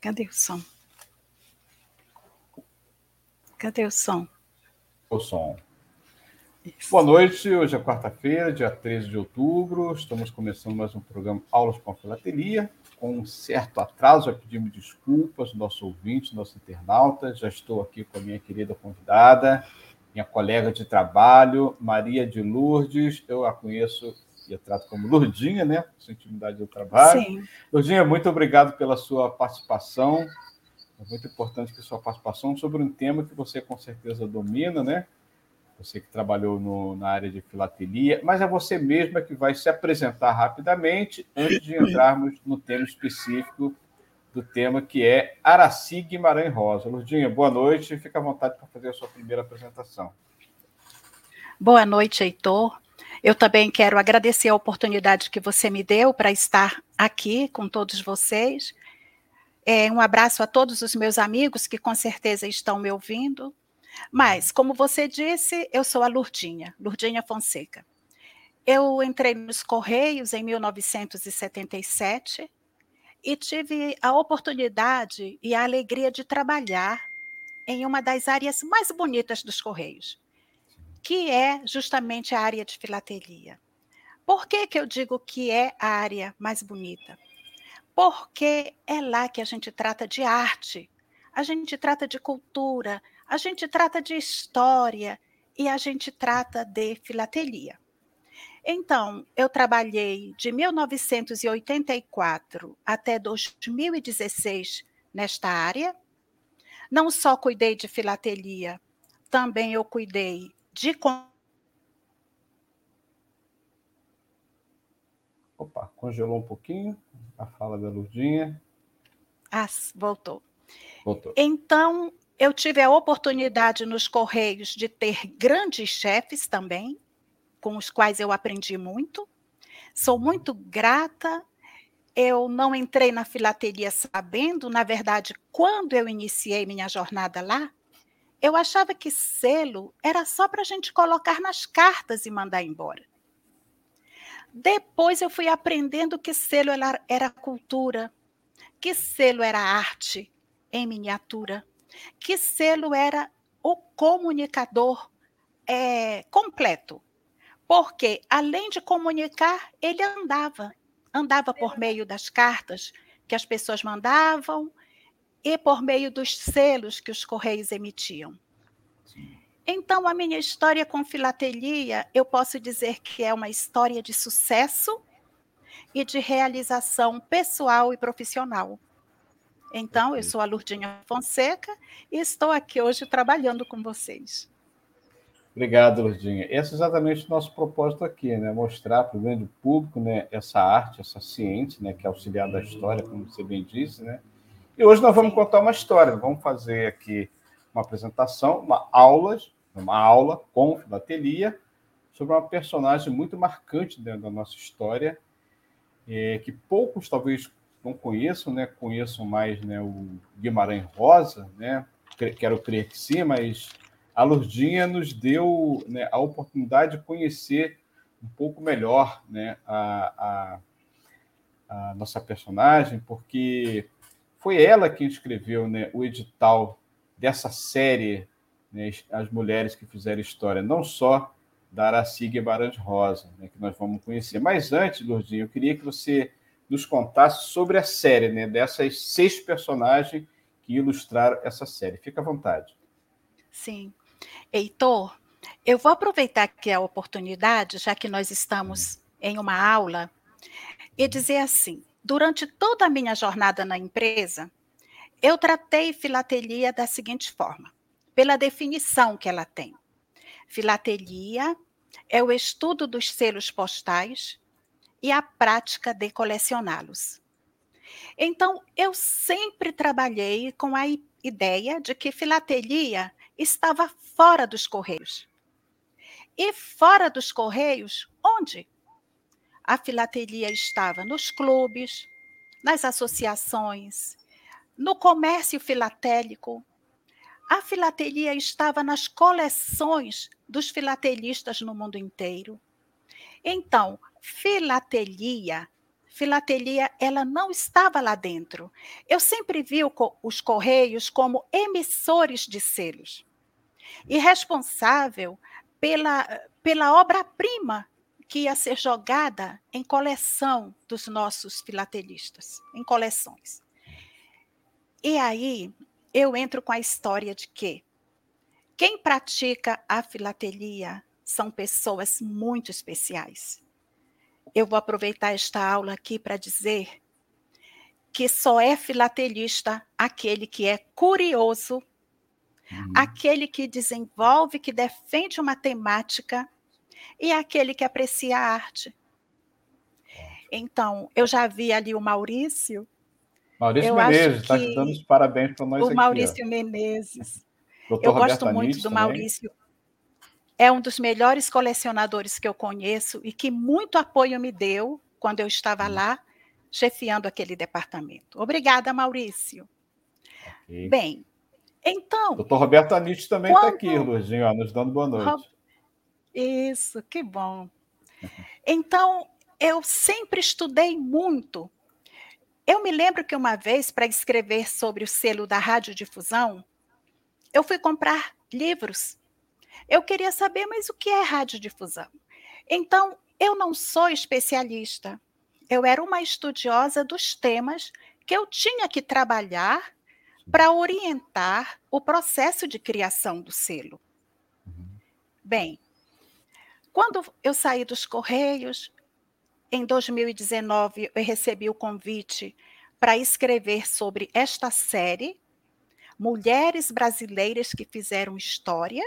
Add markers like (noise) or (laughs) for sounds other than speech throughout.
Cadê o som? Cadê o som? O som. Isso. Boa noite, hoje é quarta-feira, dia 13 de outubro. Estamos começando mais um programa Aulas com a Filatelia. Com um certo atraso, já pedimos desculpas, nosso ouvinte, nosso internauta. Já estou aqui com a minha querida convidada, minha colega de trabalho, Maria de Lourdes. Eu a conheço e a trato como Lourdinha, né? Sua intimidade do trabalho. Sim. Lourdinha, muito obrigado pela sua participação. É muito importante que sua participação sobre um tema que você com certeza domina, né? você que trabalhou no, na área de filatelia, mas é você mesma que vai se apresentar rapidamente antes de entrarmos no tema específico do tema que é Araci Guimarães Rosa. Lurdinha, boa noite, fica à vontade para fazer a sua primeira apresentação. Boa noite, Heitor. Eu também quero agradecer a oportunidade que você me deu para estar aqui com todos vocês. É, um abraço a todos os meus amigos que com certeza estão me ouvindo. Mas, como você disse, eu sou a Lurdinha, Lurdinha Fonseca. Eu entrei nos Correios em 1977 e tive a oportunidade e a alegria de trabalhar em uma das áreas mais bonitas dos Correios, que é justamente a área de filatelia. Por que, que eu digo que é a área mais bonita? Porque é lá que a gente trata de arte, a gente trata de cultura, a gente trata de história e a gente trata de filatelia. Então, eu trabalhei de 1984 até 2016 nesta área. Não só cuidei de filatelia, também eu cuidei de. Opa, congelou um pouquinho a fala da Lurdinha. Ah, voltou. Voltou. Então, eu tive a oportunidade nos Correios de ter grandes chefes também, com os quais eu aprendi muito. Sou muito grata. Eu não entrei na filatelia sabendo, na verdade, quando eu iniciei minha jornada lá, eu achava que selo era só para a gente colocar nas cartas e mandar embora. Depois eu fui aprendendo que selo era, era cultura, que selo era arte em miniatura que selo era o comunicador é, completo. Porque, além de comunicar, ele andava. Andava por meio das cartas que as pessoas mandavam e por meio dos selos que os correios emitiam. Então, a minha história com filatelia, eu posso dizer que é uma história de sucesso e de realização pessoal e profissional. Então, eu sou a Lurdinha Fonseca e estou aqui hoje trabalhando com vocês. Obrigado, Lurdinha. Esse é exatamente o nosso propósito aqui, né? Mostrar para o grande público né, essa arte, essa ciência, né, que é auxiliar da história, como você bem disse, né? E hoje nós vamos contar uma história. Vamos fazer aqui uma apresentação, uma aula, uma aula com filatelia sobre uma personagem muito marcante dentro da nossa história, é, que poucos talvez não conheço, né? Conheço mais né, o Guimarães Rosa, né? Quero crer que sim, mas a Lurdinha nos deu né, a oportunidade de conhecer um pouco melhor né, a, a, a nossa personagem, porque foi ela quem escreveu né, o edital dessa série, né, As Mulheres que Fizeram História, não só da Araci Guimarães Rosa, né, que nós vamos conhecer. Mas antes, Lurdinha, eu queria que você nos contasse sobre a série, né? Dessas seis personagens que ilustraram essa série. Fica à vontade. Sim. Heitor, eu vou aproveitar aqui a oportunidade, já que nós estamos em uma aula, e dizer assim: durante toda a minha jornada na empresa, eu tratei filatelia da seguinte forma, pela definição que ela tem. Filatelia é o estudo dos selos postais e a prática de colecioná-los. Então, eu sempre trabalhei com a ideia de que filatelia estava fora dos correios. E fora dos correios, onde? A filatelia estava nos clubes, nas associações, no comércio filatélico. A filatelia estava nas coleções dos filatelistas no mundo inteiro. Então, filatelia, filatelia, ela não estava lá dentro. Eu sempre vi os correios como emissores de selos e responsável pela, pela obra-prima que ia ser jogada em coleção dos nossos filatelistas, em coleções. E aí eu entro com a história de que quem pratica a filatelia são pessoas muito especiais. Eu vou aproveitar esta aula aqui para dizer que só é filatelista aquele que é curioso, uhum. aquele que desenvolve, que defende uma temática e aquele que aprecia a arte. Então, eu já vi ali o Maurício. Maurício Menezes, está te dando os parabéns para nós o aqui. O Maurício ó. Menezes. Doutor eu Roberto gosto muito do Maurício. É um dos melhores colecionadores que eu conheço e que muito apoio me deu quando eu estava hum. lá chefiando aquele departamento. Obrigada, Maurício. Okay. Bem, então. Doutor Roberto Anitti também está aqui, Luizinho, nos dando boa noite. Isso, que bom. Então, eu sempre estudei muito. Eu me lembro que uma vez, para escrever sobre o selo da radiodifusão, eu fui comprar livros. Eu queria saber, mas o que é radiodifusão? Então, eu não sou especialista. Eu era uma estudiosa dos temas que eu tinha que trabalhar para orientar o processo de criação do selo. Uhum. Bem, quando eu saí dos Correios, em 2019, eu recebi o convite para escrever sobre esta série, Mulheres Brasileiras que Fizeram História,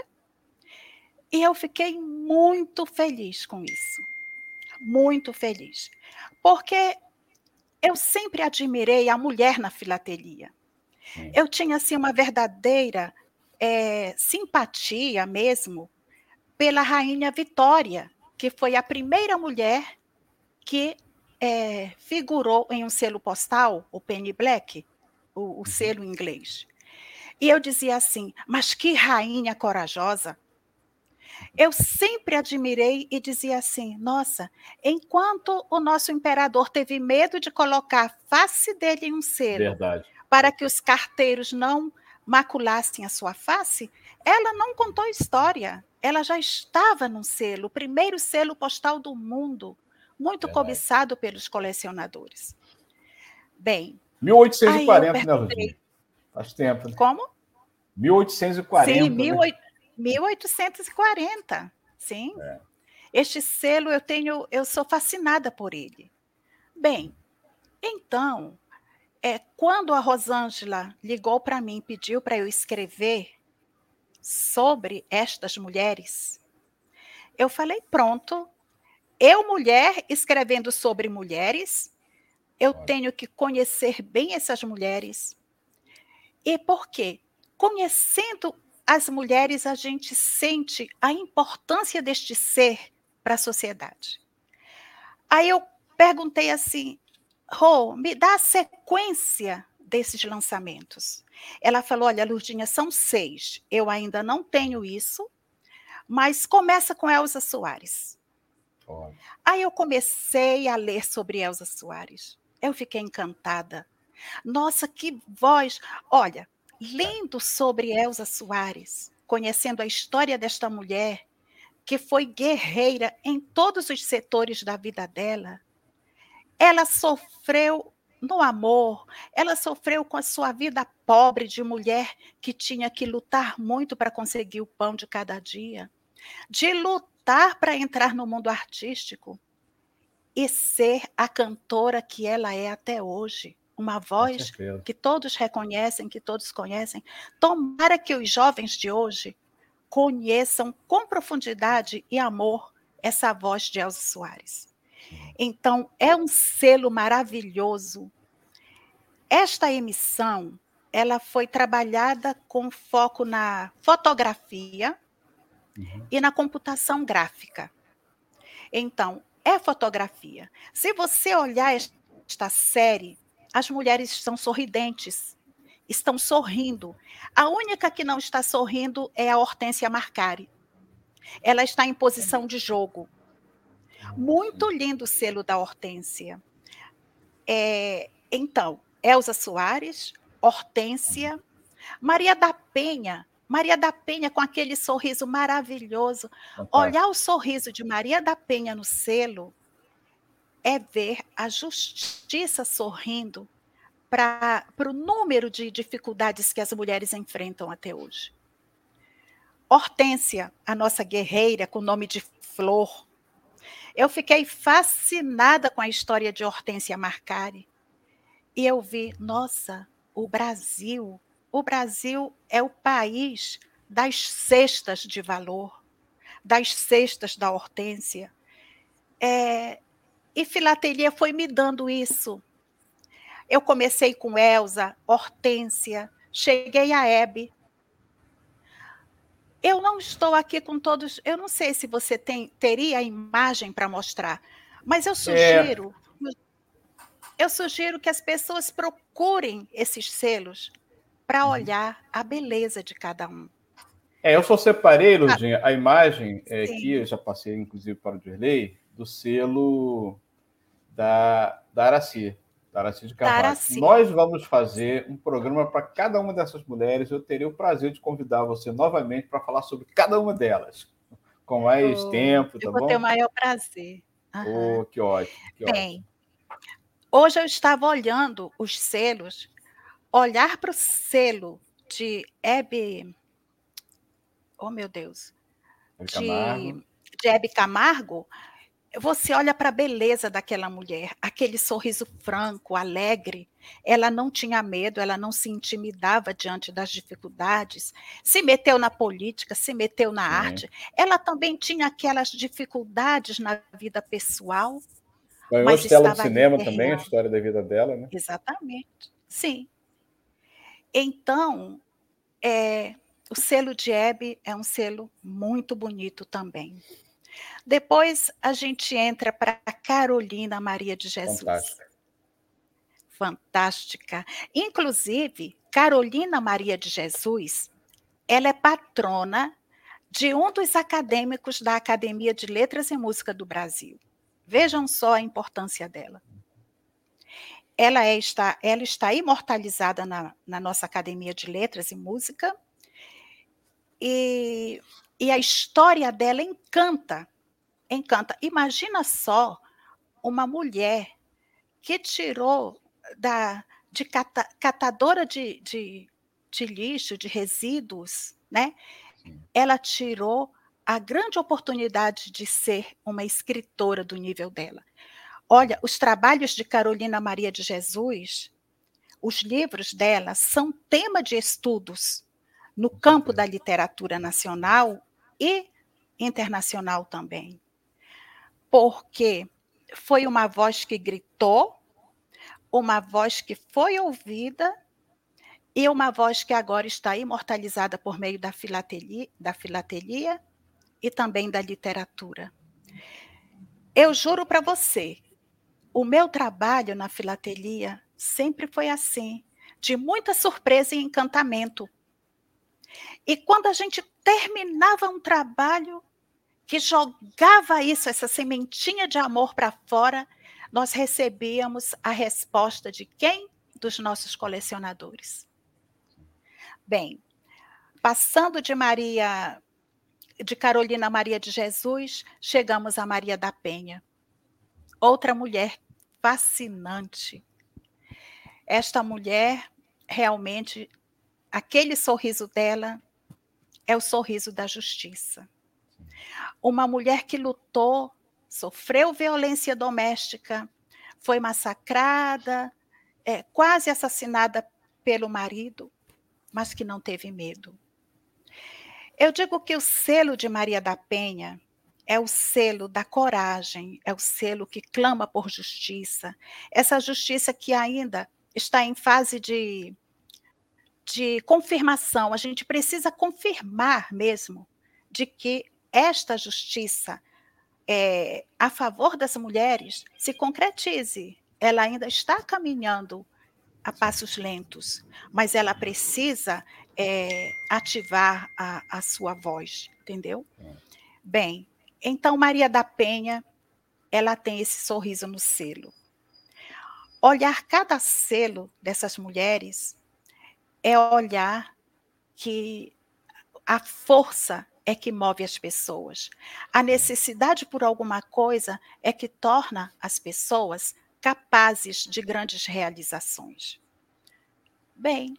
e eu fiquei muito feliz com isso. Muito feliz. Porque eu sempre admirei a mulher na filatelia. Eu tinha assim uma verdadeira é, simpatia mesmo pela rainha Vitória, que foi a primeira mulher que é, figurou em um selo postal, o Penny Black, o, o uhum. selo inglês. E eu dizia assim, mas que rainha corajosa! Eu sempre admirei e dizia assim: nossa, enquanto o nosso imperador teve medo de colocar a face dele em um selo Verdade. para que os carteiros não maculassem a sua face, ela não contou história ela já estava num selo, o primeiro selo postal do mundo, muito é. cobiçado pelos colecionadores. Bem. 1840, né, Ludinha? Faz tempo. Né? Como? 1840. Sim, né? 1840. Sim. É. Este selo eu tenho, eu sou fascinada por ele. Bem, então, é, quando a Rosângela ligou para mim, pediu para eu escrever sobre estas mulheres, eu falei: pronto, eu, mulher, escrevendo sobre mulheres, eu tenho que conhecer bem essas mulheres. E por quê? Conhecendo as mulheres, a gente sente a importância deste ser para a sociedade. Aí eu perguntei assim, Rô, me dá a sequência desses lançamentos. Ela falou: Olha, Lurdinha, são seis. Eu ainda não tenho isso, mas começa com Elza Soares. Olha. Aí eu comecei a ler sobre Elza Soares. Eu fiquei encantada. Nossa, que voz! Olha, lendo sobre Elza Soares, conhecendo a história desta mulher, que foi guerreira em todos os setores da vida dela, ela sofreu no amor, ela sofreu com a sua vida pobre de mulher que tinha que lutar muito para conseguir o pão de cada dia, de lutar para entrar no mundo artístico e ser a cantora que ela é até hoje. Uma voz que todos reconhecem, que todos conhecem. Tomara que os jovens de hoje conheçam com profundidade e amor essa voz de Elza Soares. Então, é um selo maravilhoso. esta emissão ela foi trabalhada com foco na fotografia uhum. e na computação gráfica. Então, é fotografia. Se você olhar esta série, as mulheres estão sorridentes, estão sorrindo. A única que não está sorrindo é a Hortência Marcari. Ela está em posição de jogo. Muito lindo o selo da Hortência. É, então, Elza Soares, Hortência, Maria da Penha, Maria da Penha com aquele sorriso maravilhoso. Fantástico. Olhar o sorriso de Maria da Penha no selo é ver a justiça sorrindo para o número de dificuldades que as mulheres enfrentam até hoje. Hortência, a nossa guerreira com o nome de Flor. Eu fiquei fascinada com a história de Hortência Marcari. E eu vi, nossa, o Brasil. O Brasil é o país das cestas de valor, das cestas da hortência. É, e filatelia foi me dando isso. Eu comecei com Elsa, Hortência, cheguei a Hebe. Eu não estou aqui com todos. Eu não sei se você tem, teria a imagem para mostrar, mas eu é. sugiro. É eu sugiro que as pessoas procurem esses selos para uhum. olhar a beleza de cada um. É, eu só separei, ah, Lurdinha, a imagem é, que eu já passei, inclusive, para o Dirley, do selo da, da Araci, da Araci de Carvalho. Araci. Nós vamos fazer um programa para cada uma dessas mulheres. Eu terei o prazer de convidar você novamente para falar sobre cada uma delas, com mais tempo, tá eu vou ter o maior prazer. Uhum. Oh, que ótimo. Que Bem, ótimo. Hoje eu estava olhando os selos, olhar para o selo de Hebe, oh meu Deus, de, de Hebe Camargo, você olha para a beleza daquela mulher, aquele sorriso franco, alegre. Ela não tinha medo, ela não se intimidava diante das dificuldades, se meteu na política, se meteu na arte. Ela também tinha aquelas dificuldades na vida pessoal, Ganhou mas Estela do Cinema também, a história da vida dela, né? Exatamente, sim. Então, é, o selo de Hebe é um selo muito bonito também. Depois a gente entra para Carolina Maria de Jesus. Fantástica. Fantástica. Inclusive, Carolina Maria de Jesus, ela é patrona de um dos acadêmicos da Academia de Letras e Música do Brasil. Vejam só a importância dela. Ela, é, está, ela está imortalizada na, na nossa Academia de Letras e Música, e, e a história dela encanta, encanta. Imagina só uma mulher que tirou da, de cata, catadora de, de, de lixo, de resíduos, né? Ela tirou a grande oportunidade de ser uma escritora do nível dela. Olha, os trabalhos de Carolina Maria de Jesus, os livros dela são tema de estudos no campo da literatura nacional e internacional também. Porque foi uma voz que gritou, uma voz que foi ouvida e uma voz que agora está imortalizada por meio da filatelia, da filatelia e também da literatura. Eu juro para você, o meu trabalho na filatelia sempre foi assim, de muita surpresa e encantamento. E quando a gente terminava um trabalho que jogava isso, essa sementinha de amor para fora, nós recebíamos a resposta de quem? Dos nossos colecionadores. Bem, passando de Maria de Carolina Maria de Jesus, chegamos a Maria da Penha. Outra mulher fascinante. Esta mulher, realmente, aquele sorriso dela é o sorriso da justiça. Uma mulher que lutou, sofreu violência doméstica, foi massacrada, é, quase assassinada pelo marido, mas que não teve medo eu digo que o selo de Maria da Penha é o selo da coragem, é o selo que clama por justiça, essa justiça que ainda está em fase de, de confirmação. A gente precisa confirmar mesmo de que esta justiça é, a favor das mulheres se concretize. Ela ainda está caminhando a passos lentos, mas ela precisa é, ativar a, a, sua voz, entendeu? Bem, então Maria da Penha, ela tem esse sorriso no selo. Olhar cada selo dessas mulheres é olhar que a força é que move as pessoas. A necessidade por alguma coisa é que torna as pessoas capazes de grandes realizações. Bem,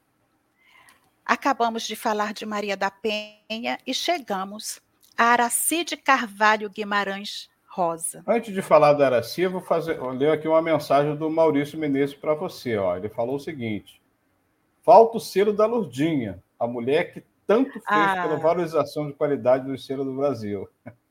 acabamos de falar de Maria da Penha e chegamos a Aracide Carvalho Guimarães Rosa. Antes de falar da Araci, eu vou fazer, eu ler aqui uma mensagem do Maurício Menezes para você. Ó. Ele falou o seguinte: falta o selo da Lurdinha, a mulher que tanto fez ah. pela valorização de qualidade do selo do Brasil. (laughs)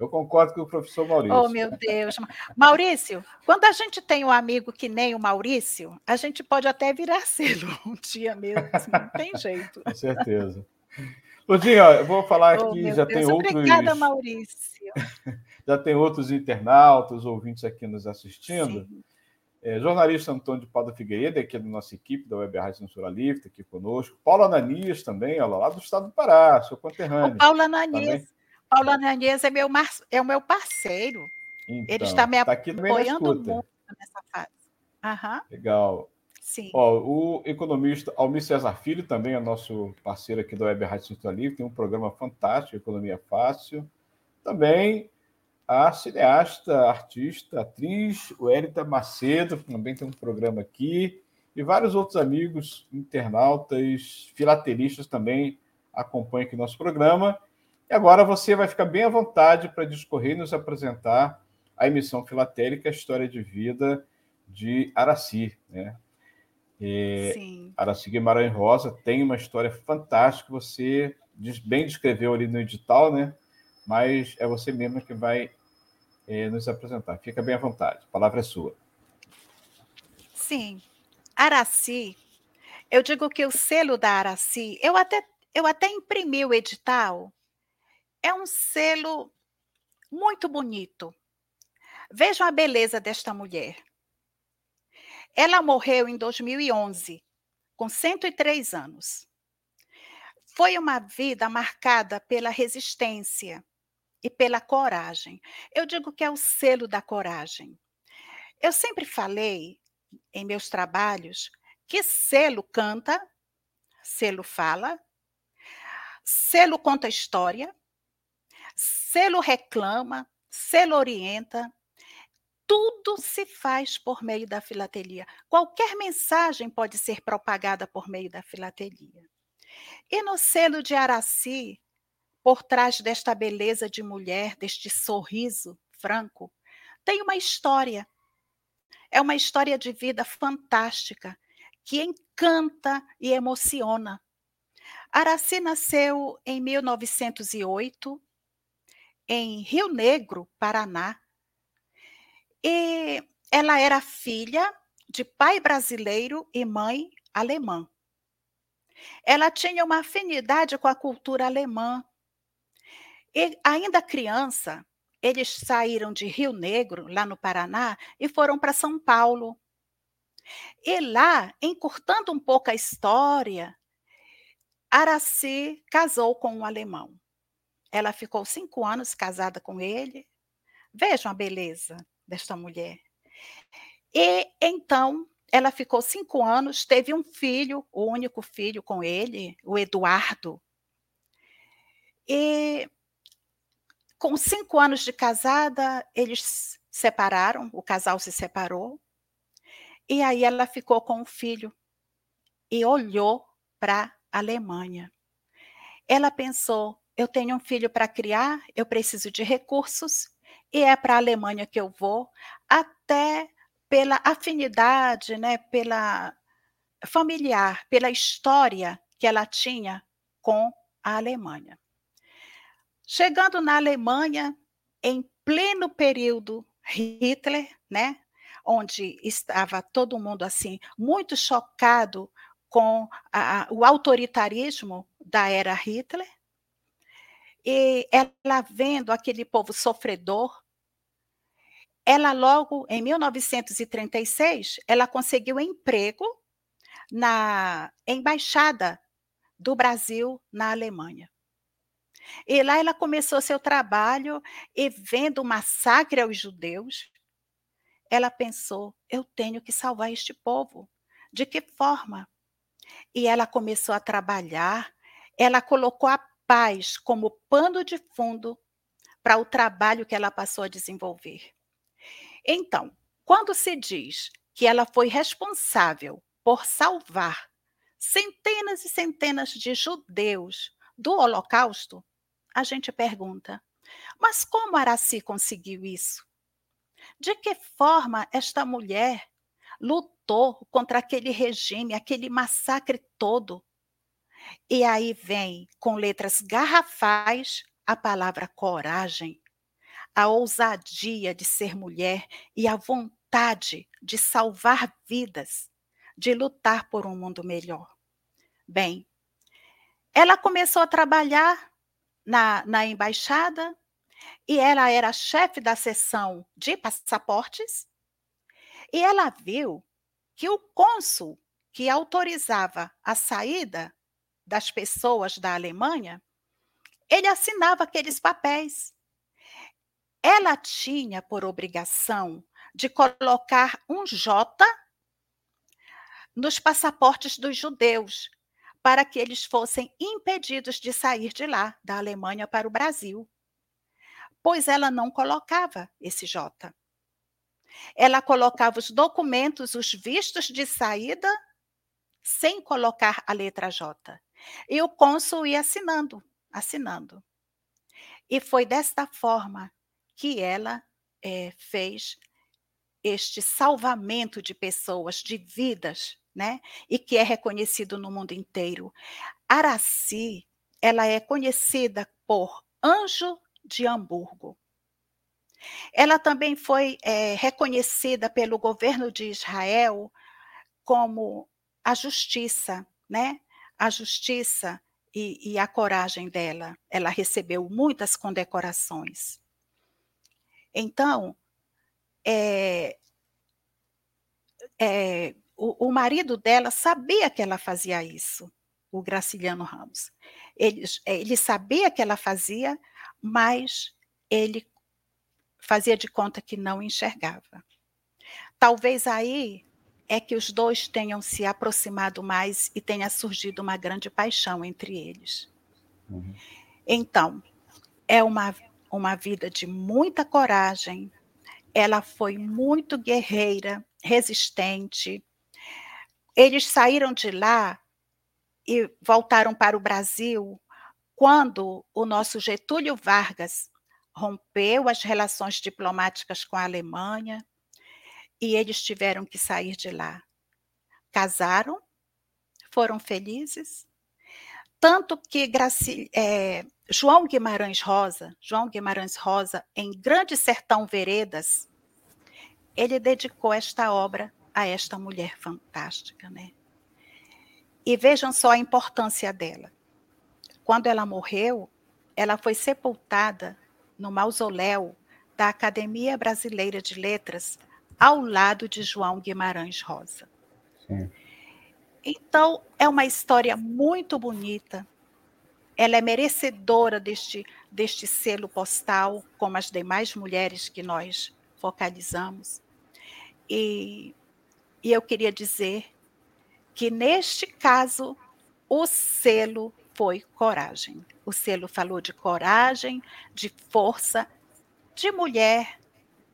Eu concordo com o professor Maurício. Oh, meu Deus. Maurício, quando a gente tem um amigo que nem o Maurício, a gente pode até virar (laughs) selo um dia mesmo. Não tem jeito. Com certeza. Lurdinha, eu vou falar oh, aqui, já Deus. tem outros. Obrigada, Maurício. (laughs) já tem outros internautas, ouvintes aqui nos assistindo. Sim. É, jornalista Antônio de Paulo Figueiredo, aqui da nossa equipe da Web Rádio Censura Livre, tá aqui conosco. Paulo Ananias também, ó, lá do estado do Pará, seu conterrâneo. O Paulo Ananias, Paulo Ananias é, meu, é o meu parceiro. Então, Ele está me tá apoiando muito nessa fase. Uhum. Legal. Sim. Ó, o economista Almir Cesar Filho também é nosso parceiro aqui da Web Rádio Censura Livre, tem um programa fantástico, Economia Fácil. Também a cineasta, artista, atriz, o Érita Macedo, também tem um programa aqui, e vários outros amigos, internautas, filatelistas também acompanham aqui nosso programa. E agora você vai ficar bem à vontade para discorrer e nos apresentar a emissão filatélica, a história de vida de Araci. Né? E Sim. Araci Guimarães Rosa tem uma história fantástica, você bem descreveu ali no edital, né? Mas é você mesmo que vai é, nos apresentar. Fica bem à vontade, a palavra é sua. Sim. Araci, eu digo que o selo da Araci, eu até, eu até imprimi o edital, é um selo muito bonito. Vejam a beleza desta mulher. Ela morreu em 2011, com 103 anos. Foi uma vida marcada pela resistência, e pela coragem. Eu digo que é o selo da coragem. Eu sempre falei em meus trabalhos que selo canta, selo fala, selo conta história, selo reclama, selo orienta. Tudo se faz por meio da filatelia. Qualquer mensagem pode ser propagada por meio da filatelia. E no selo de Araci, por trás desta beleza de mulher, deste sorriso franco, tem uma história. É uma história de vida fantástica, que encanta e emociona. Araci nasceu em 1908, em Rio Negro, Paraná. E ela era filha de pai brasileiro e mãe alemã. Ela tinha uma afinidade com a cultura alemã, e, ainda criança, eles saíram de Rio Negro, lá no Paraná, e foram para São Paulo. E lá, encurtando um pouco a história, Araci casou com um alemão. Ela ficou cinco anos casada com ele. Vejam a beleza desta mulher. E então ela ficou cinco anos, teve um filho, o único filho com ele, o Eduardo. E com cinco anos de casada, eles separaram, o casal se separou. E aí ela ficou com o filho e olhou para a Alemanha. Ela pensou: eu tenho um filho para criar, eu preciso de recursos, e é para a Alemanha que eu vou, até pela afinidade, né, pela familiar, pela história que ela tinha com a Alemanha. Chegando na Alemanha, em pleno período Hitler, né? onde estava todo mundo assim muito chocado com a, o autoritarismo da era Hitler. E ela vendo aquele povo sofredor, ela logo em 1936, ela conseguiu emprego na embaixada do Brasil na Alemanha. E lá ela começou seu trabalho e vendo o massacre aos judeus, ela pensou: eu tenho que salvar este povo. De que forma? E ela começou a trabalhar, ela colocou a paz como pano de fundo para o trabalho que ela passou a desenvolver. Então, quando se diz que ela foi responsável por salvar centenas e centenas de judeus do Holocausto, a gente pergunta: mas como Araci conseguiu isso? De que forma esta mulher lutou contra aquele regime, aquele massacre todo? E aí vem, com letras garrafais, a palavra coragem, a ousadia de ser mulher e a vontade de salvar vidas, de lutar por um mundo melhor. Bem, ela começou a trabalhar na, na embaixada e ela era chefe da seção de passaportes. E ela viu que o cônsul que autorizava a saída das pessoas da Alemanha, ele assinava aqueles papéis. Ela tinha por obrigação de colocar um J nos passaportes dos judeus, para que eles fossem impedidos de sair de lá, da Alemanha para o Brasil. Pois ela não colocava esse J. Ela colocava os documentos, os vistos de saída, sem colocar a letra J. E o cônsul ia assinando, assinando. E foi desta forma que ela é, fez este salvamento de pessoas, de vidas, né? E que é reconhecido no mundo inteiro. Araci, ela é conhecida por Anjo de Hamburgo. Ela também foi é, reconhecida pelo governo de Israel como a justiça, né? A justiça e, e a coragem dela. Ela recebeu muitas condecorações. Então, é, é, o, o marido dela sabia que ela fazia isso, o Graciliano Ramos. Ele, ele sabia que ela fazia, mas ele fazia de conta que não enxergava. Talvez aí é que os dois tenham se aproximado mais e tenha surgido uma grande paixão entre eles. Uhum. Então, é uma, uma vida de muita coragem. Ela foi muito guerreira, resistente, eles saíram de lá e voltaram para o Brasil quando o nosso Getúlio Vargas rompeu as relações diplomáticas com a Alemanha e eles tiveram que sair de lá. Casaram, foram felizes, tanto que Graci, é, João Guimarães Rosa, João Guimarães Rosa, em Grande Sertão Veredas, ele dedicou esta obra a esta mulher fantástica, né? E vejam só a importância dela. Quando ela morreu, ela foi sepultada no mausoléu da Academia Brasileira de Letras, ao lado de João Guimarães Rosa. Sim. Então, é uma história muito bonita. Ela é merecedora deste, deste selo postal, como as demais mulheres que nós focalizamos. E e eu queria dizer que, neste caso, o selo foi coragem. O selo falou de coragem, de força, de mulher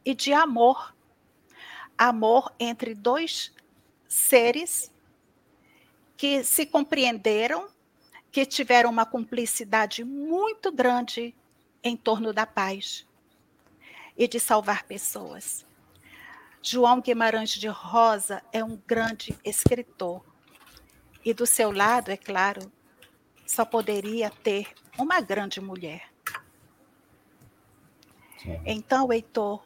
e de amor. Amor entre dois seres que se compreenderam, que tiveram uma cumplicidade muito grande em torno da paz e de salvar pessoas. João Guimarães de Rosa é um grande escritor. E do seu lado, é claro, só poderia ter uma grande mulher. Sim. Então, Heitor,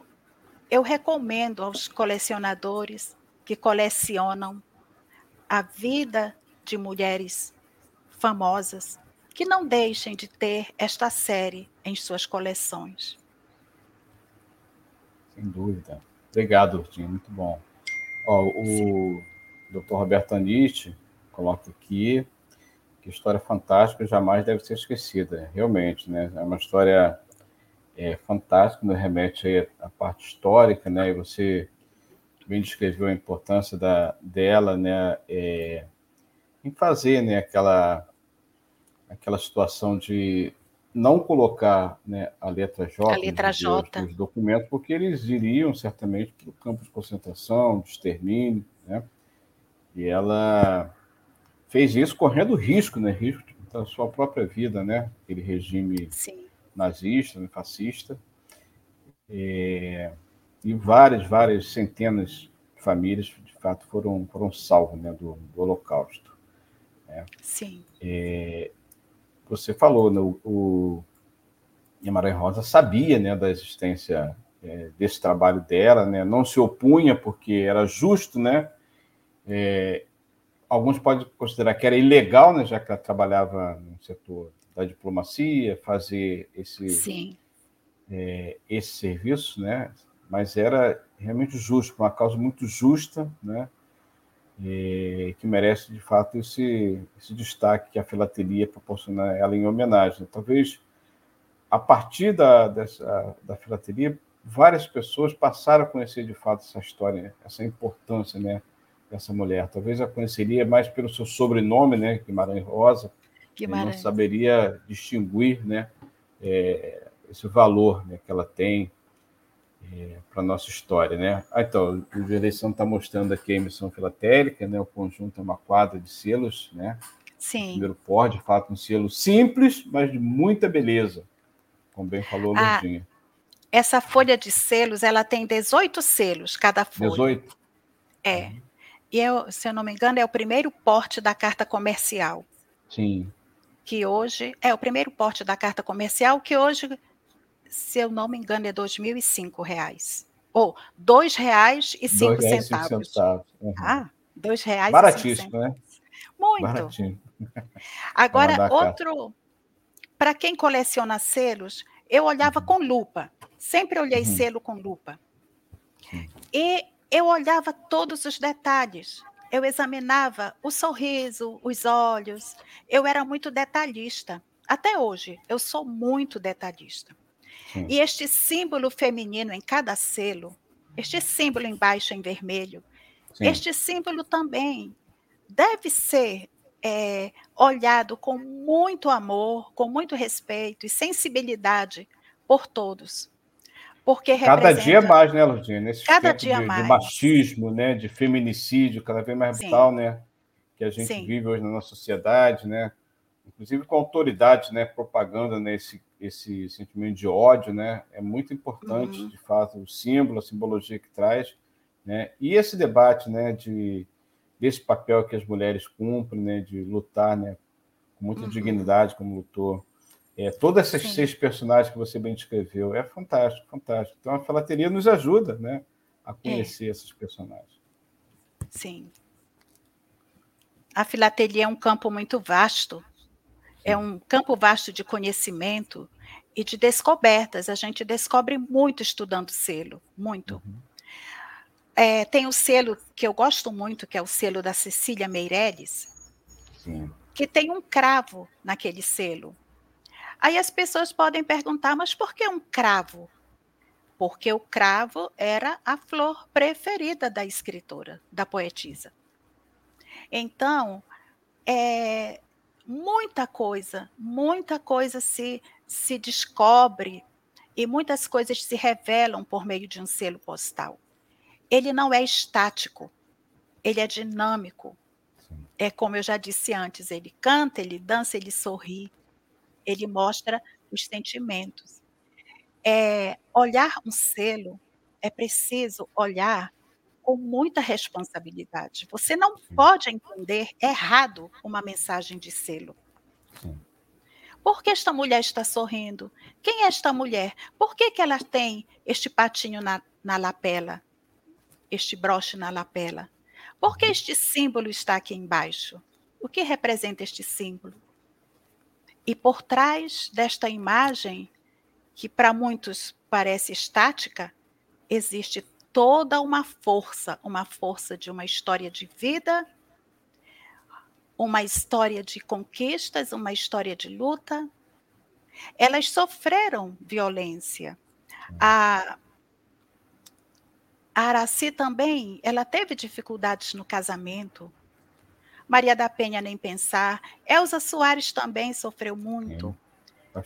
eu recomendo aos colecionadores que colecionam a vida de mulheres famosas que não deixem de ter esta série em suas coleções. Sem dúvida. Obrigado, Urtinho, muito bom. Ó, o Dr. Roberto Anitti coloca aqui que história fantástica jamais deve ser esquecida, realmente, né? É uma história é, fantástica, nos remete aí à parte histórica, né? E você bem descreveu a importância da, dela, né? É, em fazer, né? Aquela aquela situação de não colocar né, a letra J, a letra J. nos documentos, porque eles iriam certamente para o campo de concentração, de extermínio, né? E ela fez isso correndo risco, né? Risco da sua própria vida, né? Aquele regime Sim. nazista, né? fascista. É... E várias, várias centenas de famílias, de fato, foram, foram salvas né? do, do Holocausto. Né? Sim. É você falou, né, o, o Guimarães Rosa sabia né, da existência é, desse trabalho dela, né, não se opunha porque era justo, né? É, alguns podem considerar que era ilegal, né, já que ela trabalhava no setor da diplomacia, fazer esse, é, esse serviço, né? Mas era realmente justo, uma causa muito justa, né? E que merece de fato esse, esse destaque que a filatelia proporciona ela em homenagem. Talvez a partir da, dessa, da filatelia, várias pessoas passaram a conhecer de fato essa história, essa importância né, dessa mulher. Talvez a conheceria mais pelo seu sobrenome, né, Guimarães Rosa, Guimarães. não saberia distinguir né, é, esse valor né, que ela tem é, para a nossa história. Né? Ah, então, o eleição está mostrando aqui a emissão filatélica, né? o conjunto é uma quadra de selos, né? Sim. O primeiro pó, de fato, um selo simples, mas de muita beleza, como bem falou a ah, Essa folha de selos, ela tem 18 selos, cada folha. 18? É. E, eu, se eu não me engano, é o primeiro porte da carta comercial. Sim. Que hoje, é o primeiro porte da carta comercial, que hoje se eu não me engano, é 2.005 reais. Ou R$ 2,05 centavos. centavos. Uhum. Ah, R$ 2,05. Baratíssimo, né? Muito. Baratinho. (laughs) Agora, outro. Para quem coleciona selos, eu olhava uhum. com lupa. Sempre olhei uhum. selo com lupa. Uhum. E eu olhava todos os detalhes. Eu examinava o sorriso, os olhos. Eu era muito detalhista. Até hoje, eu sou muito detalhista. E este símbolo feminino em cada selo, este símbolo embaixo em vermelho, Sim. este símbolo também deve ser é, olhado com muito amor, com muito respeito e sensibilidade por todos. Porque cada dia mais, né, Lourdinha? Nesse cada dia de, mais. de machismo, né, de feminicídio cada vez mais brutal, né, que a gente Sim. vive hoje na nossa sociedade, né, inclusive com autoridade, né, propaganda nesse esse sentimento de ódio, né? É muito importante, uhum. de fato, o símbolo, a simbologia que traz, né? E esse debate, né, de desse papel que as mulheres cumprem, né, de lutar, né, com muita uhum. dignidade, como lutou. É, todas essas Sim. seis personagens que você bem descreveu, é fantástico, fantástico. Então a falateria nos ajuda, né, a conhecer é. esses personagens. Sim. A filatelia é um campo muito vasto é um campo vasto de conhecimento e de descobertas. A gente descobre muito estudando selo, muito. Uhum. É, tem o selo que eu gosto muito, que é o selo da Cecília Meirelles, Sim. que tem um cravo naquele selo. Aí as pessoas podem perguntar, mas por que um cravo? Porque o cravo era a flor preferida da escritora, da poetisa. Então, é, muita coisa, muita coisa se, se descobre e muitas coisas se revelam por meio de um selo postal. Ele não é estático, ele é dinâmico. Sim. É como eu já disse antes, ele canta, ele dança, ele sorri, ele mostra os sentimentos. É, olhar um selo é preciso olhar com muita responsabilidade. Você não pode entender errado uma mensagem de selo. Sim. Por que esta mulher está sorrindo? Quem é esta mulher? Por que, que ela tem este patinho na, na lapela, este broche na lapela? Por que este símbolo está aqui embaixo? O que representa este símbolo? E por trás desta imagem, que para muitos parece estática, existe toda uma força, uma força de uma história de vida, uma história de conquistas, uma história de luta. Elas sofreram violência. A, Araci também, ela teve dificuldades no casamento. Maria da Penha nem pensar. Elza Soares também sofreu muito.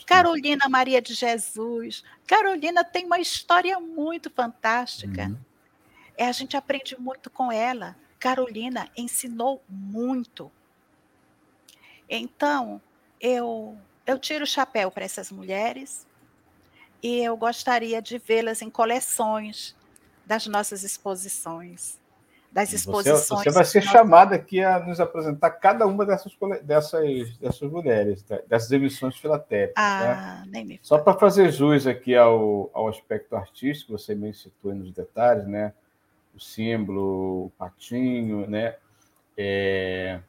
Carolina Maria de Jesus. Carolina tem uma história muito fantástica. Uhum. É, a gente aprende muito com ela. Carolina ensinou muito. Então, eu, eu tiro o chapéu para essas mulheres e eu gostaria de vê-las em coleções das nossas exposições. Das exposições. Você, você vai ser chamada aqui a nos apresentar cada uma dessas, dessas, dessas mulheres, dessas emissões filatéricas. Ah, né? nem me Só para fazer jus aqui ao, ao aspecto artístico, você me citou nos detalhes, né? O símbolo, o patinho, né? É,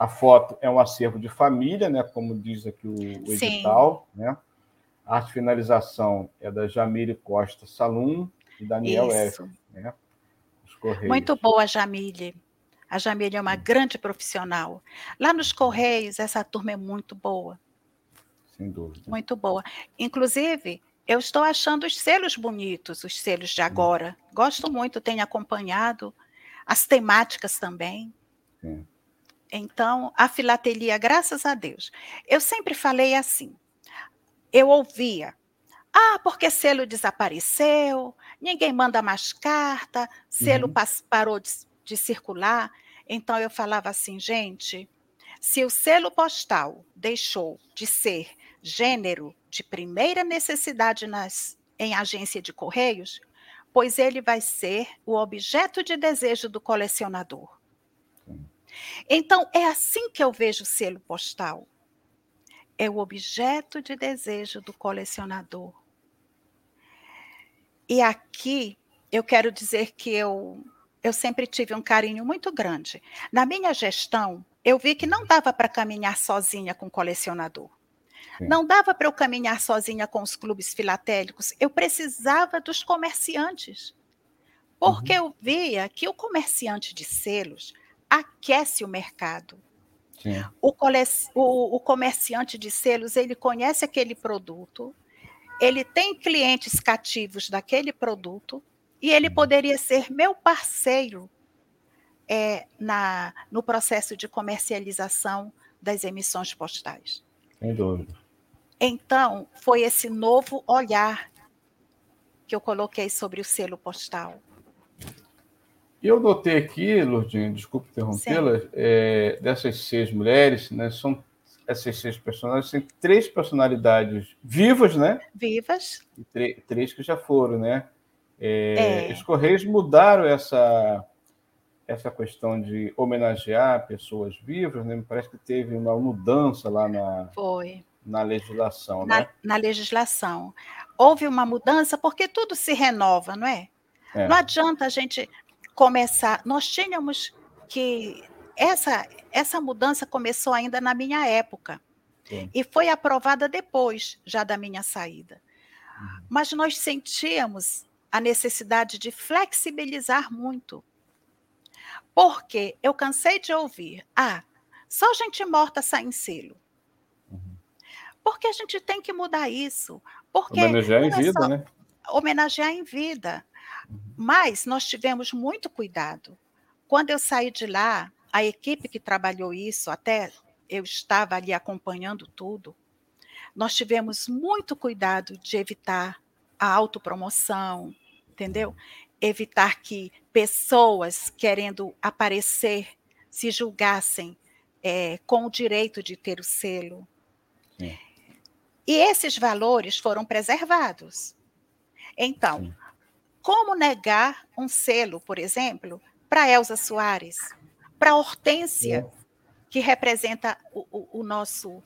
a foto é um acervo de família, né, como diz aqui o, o edital. Né? A arte finalização é da Jamile Costa Salum e Daniel F. Né? Muito boa, Jamile. A Jamile é uma grande profissional. Lá nos Correios, essa turma é muito boa. Sem dúvida. Muito boa. Inclusive, eu estou achando os selos bonitos, os selos de agora. Gosto muito, tenho acompanhado. As temáticas também. Sim. Então, a filatelia, graças a Deus. Eu sempre falei assim. Eu ouvia. Ah, porque selo desapareceu, ninguém manda mais carta, selo uhum. parou de, de circular. Então eu falava assim, gente, se o selo postal deixou de ser gênero de primeira necessidade nas, em agência de correios, pois ele vai ser o objeto de desejo do colecionador. Então, é assim que eu vejo o selo postal. É o objeto de desejo do colecionador. E aqui eu quero dizer que eu, eu sempre tive um carinho muito grande. Na minha gestão, eu vi que não dava para caminhar sozinha com o colecionador. Sim. Não dava para eu caminhar sozinha com os clubes filatélicos. Eu precisava dos comerciantes. Porque uhum. eu via que o comerciante de selos aquece o mercado. O, o, o, comerciante de selos ele conhece aquele produto, ele tem clientes cativos daquele produto e ele uhum. poderia ser meu parceiro é, na, no processo de comercialização das emissões postais. Sem dúvida. Então, foi esse novo olhar que eu coloquei sobre o selo postal. E eu notei aqui, Lourdinha, desculpe interrompê-la, é, dessas seis mulheres, né, são essas seis personagens, têm três personalidades vivas, né? Vivas. Três que já foram, né? É, é. Os Correios mudaram essa, essa questão de homenagear pessoas vivas, né? Me parece que teve uma mudança lá na, Foi. na legislação, na, né? Na legislação. Houve uma mudança porque tudo se renova, não é? É. Não adianta a gente começar. Nós tínhamos que. Essa, essa mudança começou ainda na minha época. Sim. E foi aprovada depois, já da minha saída. Uhum. Mas nós sentíamos a necessidade de flexibilizar muito. Porque eu cansei de ouvir: ah, só gente morta sai em selo. Uhum. Porque a gente tem que mudar isso. Porque homenagear em vida, né? Homenagear em vida. Mas nós tivemos muito cuidado. Quando eu saí de lá, a equipe que trabalhou isso, até eu estava ali acompanhando tudo, nós tivemos muito cuidado de evitar a autopromoção, entendeu? Evitar que pessoas querendo aparecer se julgassem é, com o direito de ter o selo. Sim. E esses valores foram preservados. Então, Sim. Como negar um selo, por exemplo, para Elza Soares, para Hortência, é. que representa o, o, o nosso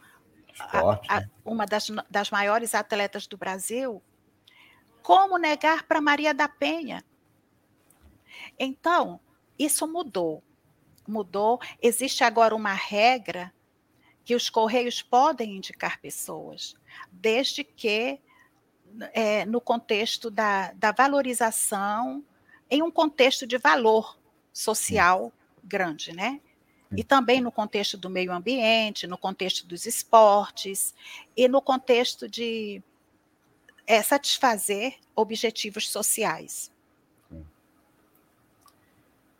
a, a, né? uma das, das maiores atletas do Brasil, Como negar para Maria da Penha? Então, isso mudou. Mudou. Existe agora uma regra que os correios podem indicar pessoas, desde que é, no contexto da, da valorização, em um contexto de valor social grande, né? E também no contexto do meio ambiente, no contexto dos esportes e no contexto de é, satisfazer objetivos sociais.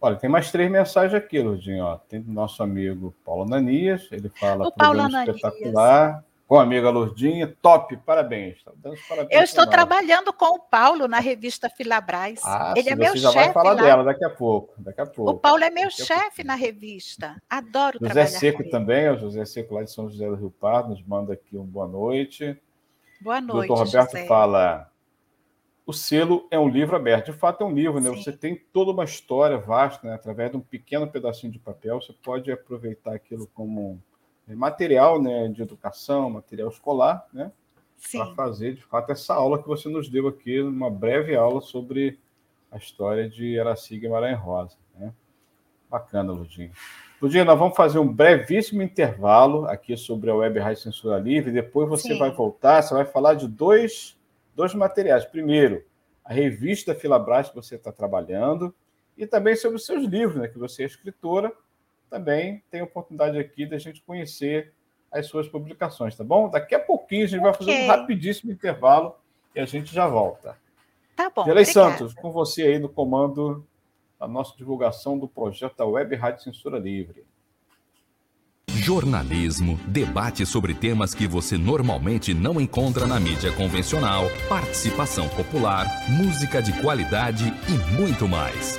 Olha, tem mais três mensagens aqui, Lurdinho. Ó. Tem nosso amigo Paulo Ananias, ele fala o Paulo Ananias. espetacular com a amiga Lourdinha. Top, parabéns. parabéns eu estou trabalhando com o Paulo na revista Filabras. Ah, Ele é meu chefe. já vai falar lá. dela daqui a pouco. Daqui a pouco. O Paulo é meu chefe na revista. Adoro José trabalhar Seco também, o José Seco lá de São José do Rio Pardo, nos manda aqui um boa noite. Boa noite. O doutor Roberto José. fala. O selo é um livro aberto. De fato, é um livro, né? Sim. Você tem toda uma história vasta, né? Através de um pequeno pedacinho de papel, você pode aproveitar aquilo como material né, de educação, material escolar, né? Para fazer, de fato, essa aula que você nos deu aqui, uma breve aula sobre a história de Araci Guimarães Rosa. Né? Bacana, Ludinho. Ludinho, nós vamos fazer um brevíssimo intervalo aqui sobre a Web Rádio Censura Livre, depois você Sim. vai voltar, você vai falar de dois, dois materiais. Primeiro, a revista Filabras que você está trabalhando, e também sobre os seus livros, né, que você é escritora, também tem a oportunidade aqui da gente conhecer as suas publicações, tá bom? Daqui a pouquinho a gente okay. vai fazer um rapidíssimo intervalo e a gente já volta. Tá bom. Gelei Santos, com você aí no comando da nossa divulgação do projeto da Web Rádio Censura Livre. Jornalismo, debate sobre temas que você normalmente não encontra na mídia convencional, participação popular, música de qualidade e muito mais.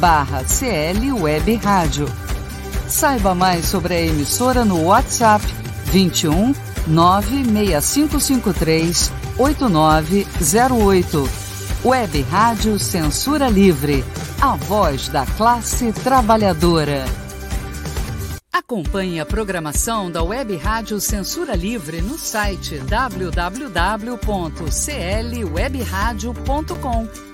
barra CL Web Rádio. Saiba mais sobre a emissora no WhatsApp 21 96553 8908. Web Rádio Censura Livre, a voz da classe trabalhadora. Acompanhe a programação da Web Rádio Censura Livre no site www.clwebradio.com,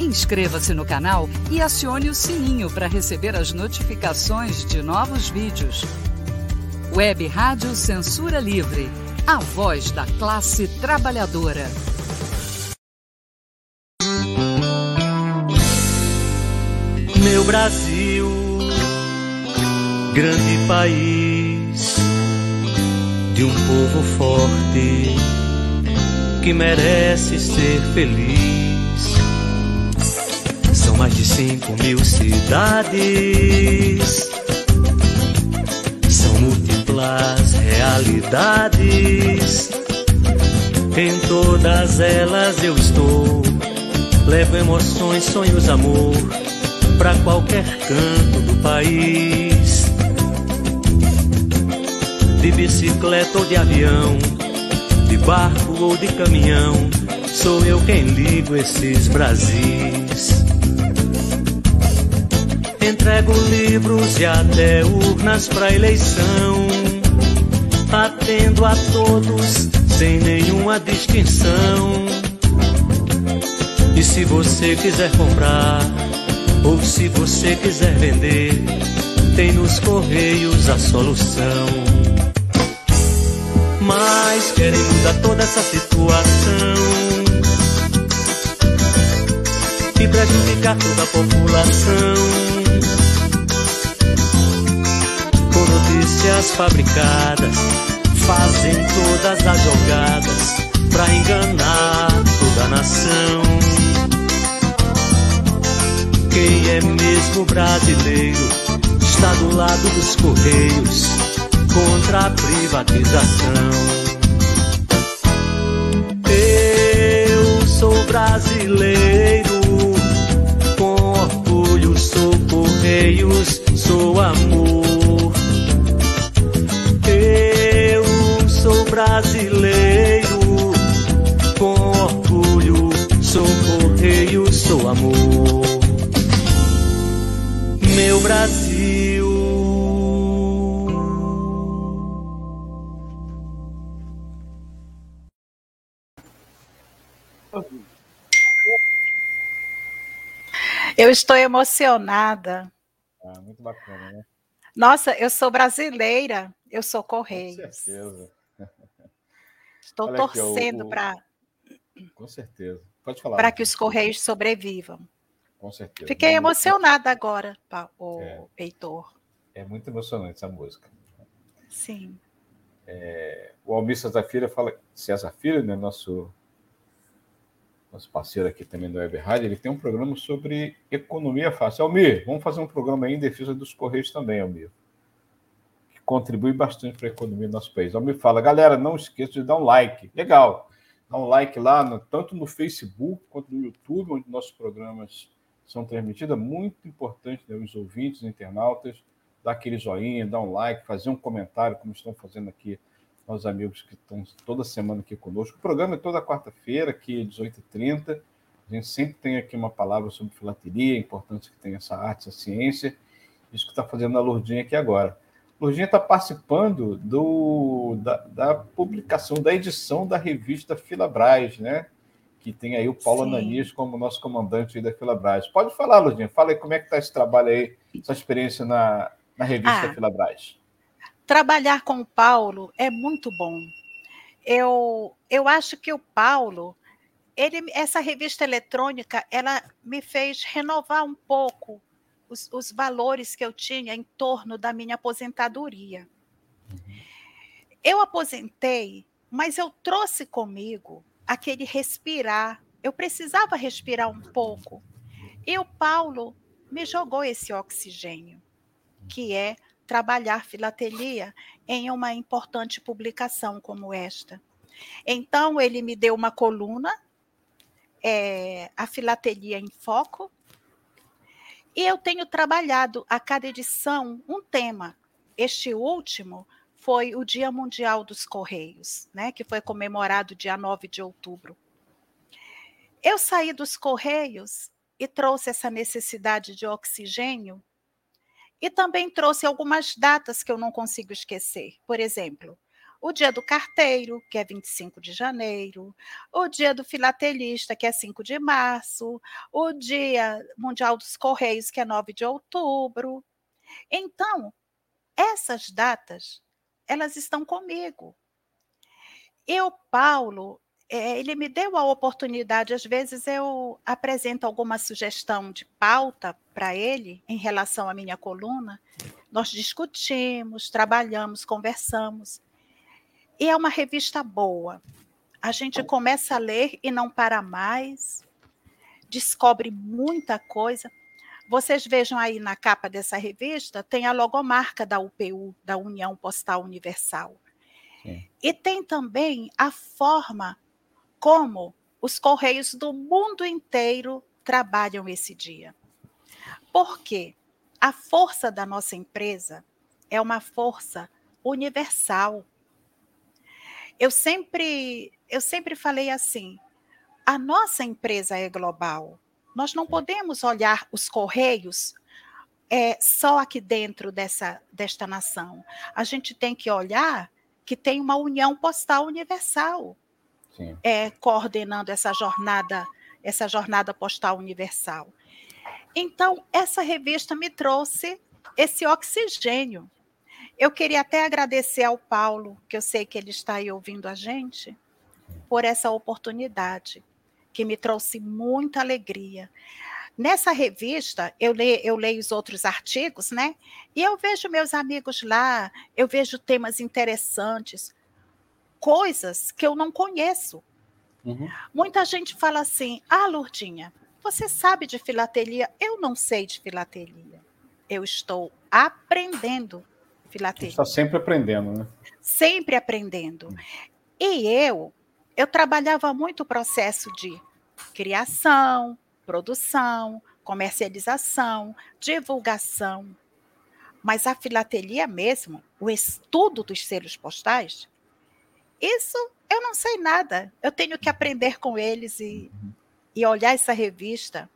Inscreva-se no canal e acione o sininho para receber as notificações de novos vídeos. Web Rádio Censura Livre, a voz da classe trabalhadora. Meu Brasil, grande país de um povo forte que merece ser feliz. São mais de cinco mil cidades múltiplas realidades. Em todas elas eu estou. Levo emoções, sonhos, amor para qualquer canto do país. De bicicleta ou de avião, de barco ou de caminhão, sou eu quem ligo esses Brasis. Entrego livros e até urnas para eleição. atendo a todos sem nenhuma distinção. E se você quiser comprar, ou se você quiser vender, tem nos correios a solução. Mas querem mudar toda essa situação e prejudicar toda a população. Notícias fabricadas, fazem todas as jogadas pra enganar toda a nação. Quem é mesmo brasileiro está do lado dos correios contra a privatização. Eu sou brasileiro, com orgulho sou correios, sou amor. Meu Brasil. Eu estou emocionada. Ah, muito bacana, né? Nossa, eu sou brasileira, eu sou Correios. Com certeza. Estou Olha torcendo para Com certeza. Pode falar. para que os Correios sobrevivam. Com certeza. Fiquei Não, emocionada agora, o É. Heitor. É muito emocionante essa música. Sim. O Almir César Filho fala, César Filho, né, nosso, nosso parceiro aqui também do Web Rádio, ele tem um programa sobre economia fácil. Almir, vamos fazer um programa aí em defesa dos Correios também, Almir. Que contribui bastante para a economia do nosso país. Almir fala, galera, não esqueça de dar um like. Legal. Dá um like lá, no- tanto no Facebook quanto no YouTube, onde nossos programas são transmitidos. É muito importante né, os ouvintes, os internautas, dar aquele joinha, dar um like, fazer um comentário, como estão fazendo aqui nossos amigos que estão toda semana aqui conosco. O programa é toda quarta-feira, aqui, 18h30. A gente sempre tem aqui uma palavra sobre filatelia, a importância que tem essa arte, essa ciência. Isso que está fazendo a Lourdinha aqui agora. Lourdinha está participando do, da, da publicação, da edição da revista Filabras, né? Que tem aí o Paulo Sim. Ananias como nosso comandante da Filabras. Pode falar, Lourdinha. Fala aí como é que está esse trabalho aí, essa experiência na, na revista Ah. Filabras. Trabalhar com o Paulo é muito bom. Eu, eu acho que o Paulo, ele, essa revista eletrônica, ela me fez renovar um pouco os, os valores que eu tinha em torno da minha aposentadoria. Eu aposentei, mas eu trouxe comigo aquele respirar. Eu precisava respirar um pouco. E o Paulo me jogou esse oxigênio, que é trabalhar filatelia em uma importante publicação como esta. Então, ele me deu uma coluna, é, A Filatelia em Foco, e eu tenho trabalhado a cada edição um tema. Este último foi o Dia Mundial dos Correios, né, que foi comemorado dia 9 de outubro. Eu saí dos Correios e trouxe essa necessidade de oxigênio e também trouxe algumas datas que eu não consigo esquecer. Por exemplo, o dia do carteiro, que é 25 de janeiro, o dia do filatelista, que é 5 de março, o dia mundial dos correios, que é 9 de outubro. Então, essas datas, elas estão comigo. Eu, Paulo, é, ele me deu a oportunidade, às vezes eu apresento alguma sugestão de pauta para ele em relação à minha coluna. Nós discutimos, trabalhamos, conversamos. E é uma revista boa. A gente começa a ler e não para mais, descobre muita coisa. Vocês vejam aí na capa dessa revista, tem a logomarca da UPU, da União Postal Universal. Sim. E tem também a forma como os correios do mundo inteiro trabalham esse dia. Por quê? A força da nossa empresa é uma força universal. Eu sempre, eu sempre falei assim: a nossa empresa é global. Nós não podemos olhar os correios é, só aqui dentro dessa, desta nação. A gente tem que olhar que tem uma União Postal Universal é, coordenando essa jornada, essa jornada postal universal. Então, essa revista me trouxe esse oxigênio. Eu queria até agradecer ao Paulo, que eu sei que ele está aí ouvindo a gente, por essa oportunidade, que me trouxe muita alegria. Nessa revista, eu leio, eu leio os outros artigos, né? E eu vejo meus amigos lá, eu vejo temas interessantes, coisas que eu não conheço. Uhum. Muita gente fala assim: ah, Lourdinha, você sabe de filatelia? Eu não sei de filatelia. Eu estou aprendendo filatelia. Está sempre aprendendo, né? Sempre aprendendo. E eu, eu trabalhava muito o processo de criação, produção, comercialização, divulgação. Mas a filatelia mesmo, o estudo dos selos postais, isso eu não sei nada. Eu tenho que aprender com eles e, e olhar essa revista.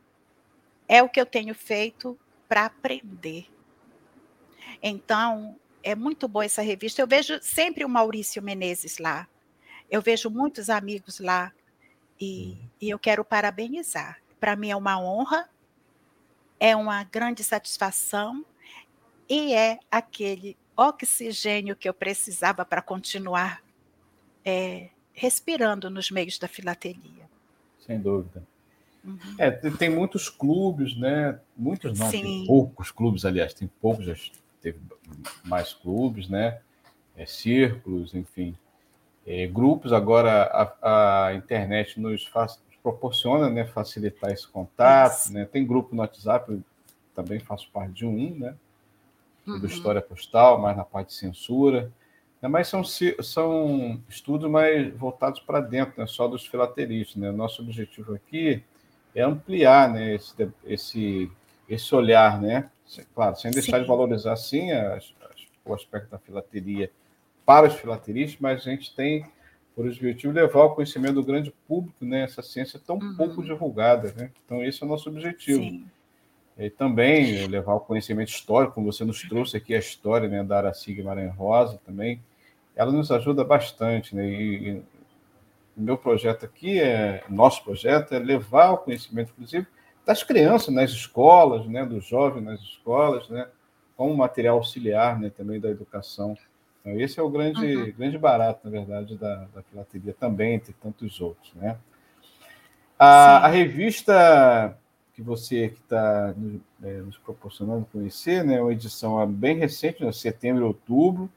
É o que eu tenho feito para aprender. Então, é muito boa essa revista. Eu vejo sempre o Maurício Menezes lá. Eu vejo muitos amigos lá. E, e eu quero parabenizar para mim é uma honra, é uma grande satisfação e é aquele oxigênio que eu precisava para continuar é, respirando nos meios da filatelia. Sem dúvida. Uhum. É, tem muitos clubes, né? Muitos não, Sim. tem poucos clubes, aliás, tem poucos, já teve mais clubes, né? É, círculos, enfim. É, grupos, agora a, a internet nos faz, proporciona né, facilitar esse contato. Né? Tem grupo no WhatsApp, também faço parte de um, né? Uhum. Do História Postal, mais na parte de censura. Né? Mas são, são estudos mais voltados para dentro, né? só dos filateristas. Né? Nosso objetivo aqui é ampliar né? esse, esse, esse olhar, né? Claro, sem deixar sim. de valorizar, sim, as, as, o aspecto da filateria para os filateristas, mas a gente tem por objetivo levar ao conhecimento do grande público né, essa ciência tão uhum. pouco divulgada. Né? Então, esse é o nosso objetivo. Sim. E também levar ao conhecimento histórico, como você nos trouxe aqui a história né, da Araci Guimarães Rosa também, ela nos ajuda bastante. Né? E, e o meu projeto aqui, é, nosso projeto, é levar o conhecimento, inclusive, das crianças nas escolas, né, dos jovens nas escolas, né, como material auxiliar né, também da educação então, esse é o grande, uhum. grande barato, na verdade, da, da filateria também, entre tantos outros. Né? A, a revista que você que está nos, é, nos, proporcionando conhecer, né, uma edição bem recente, né, setembro e outubro,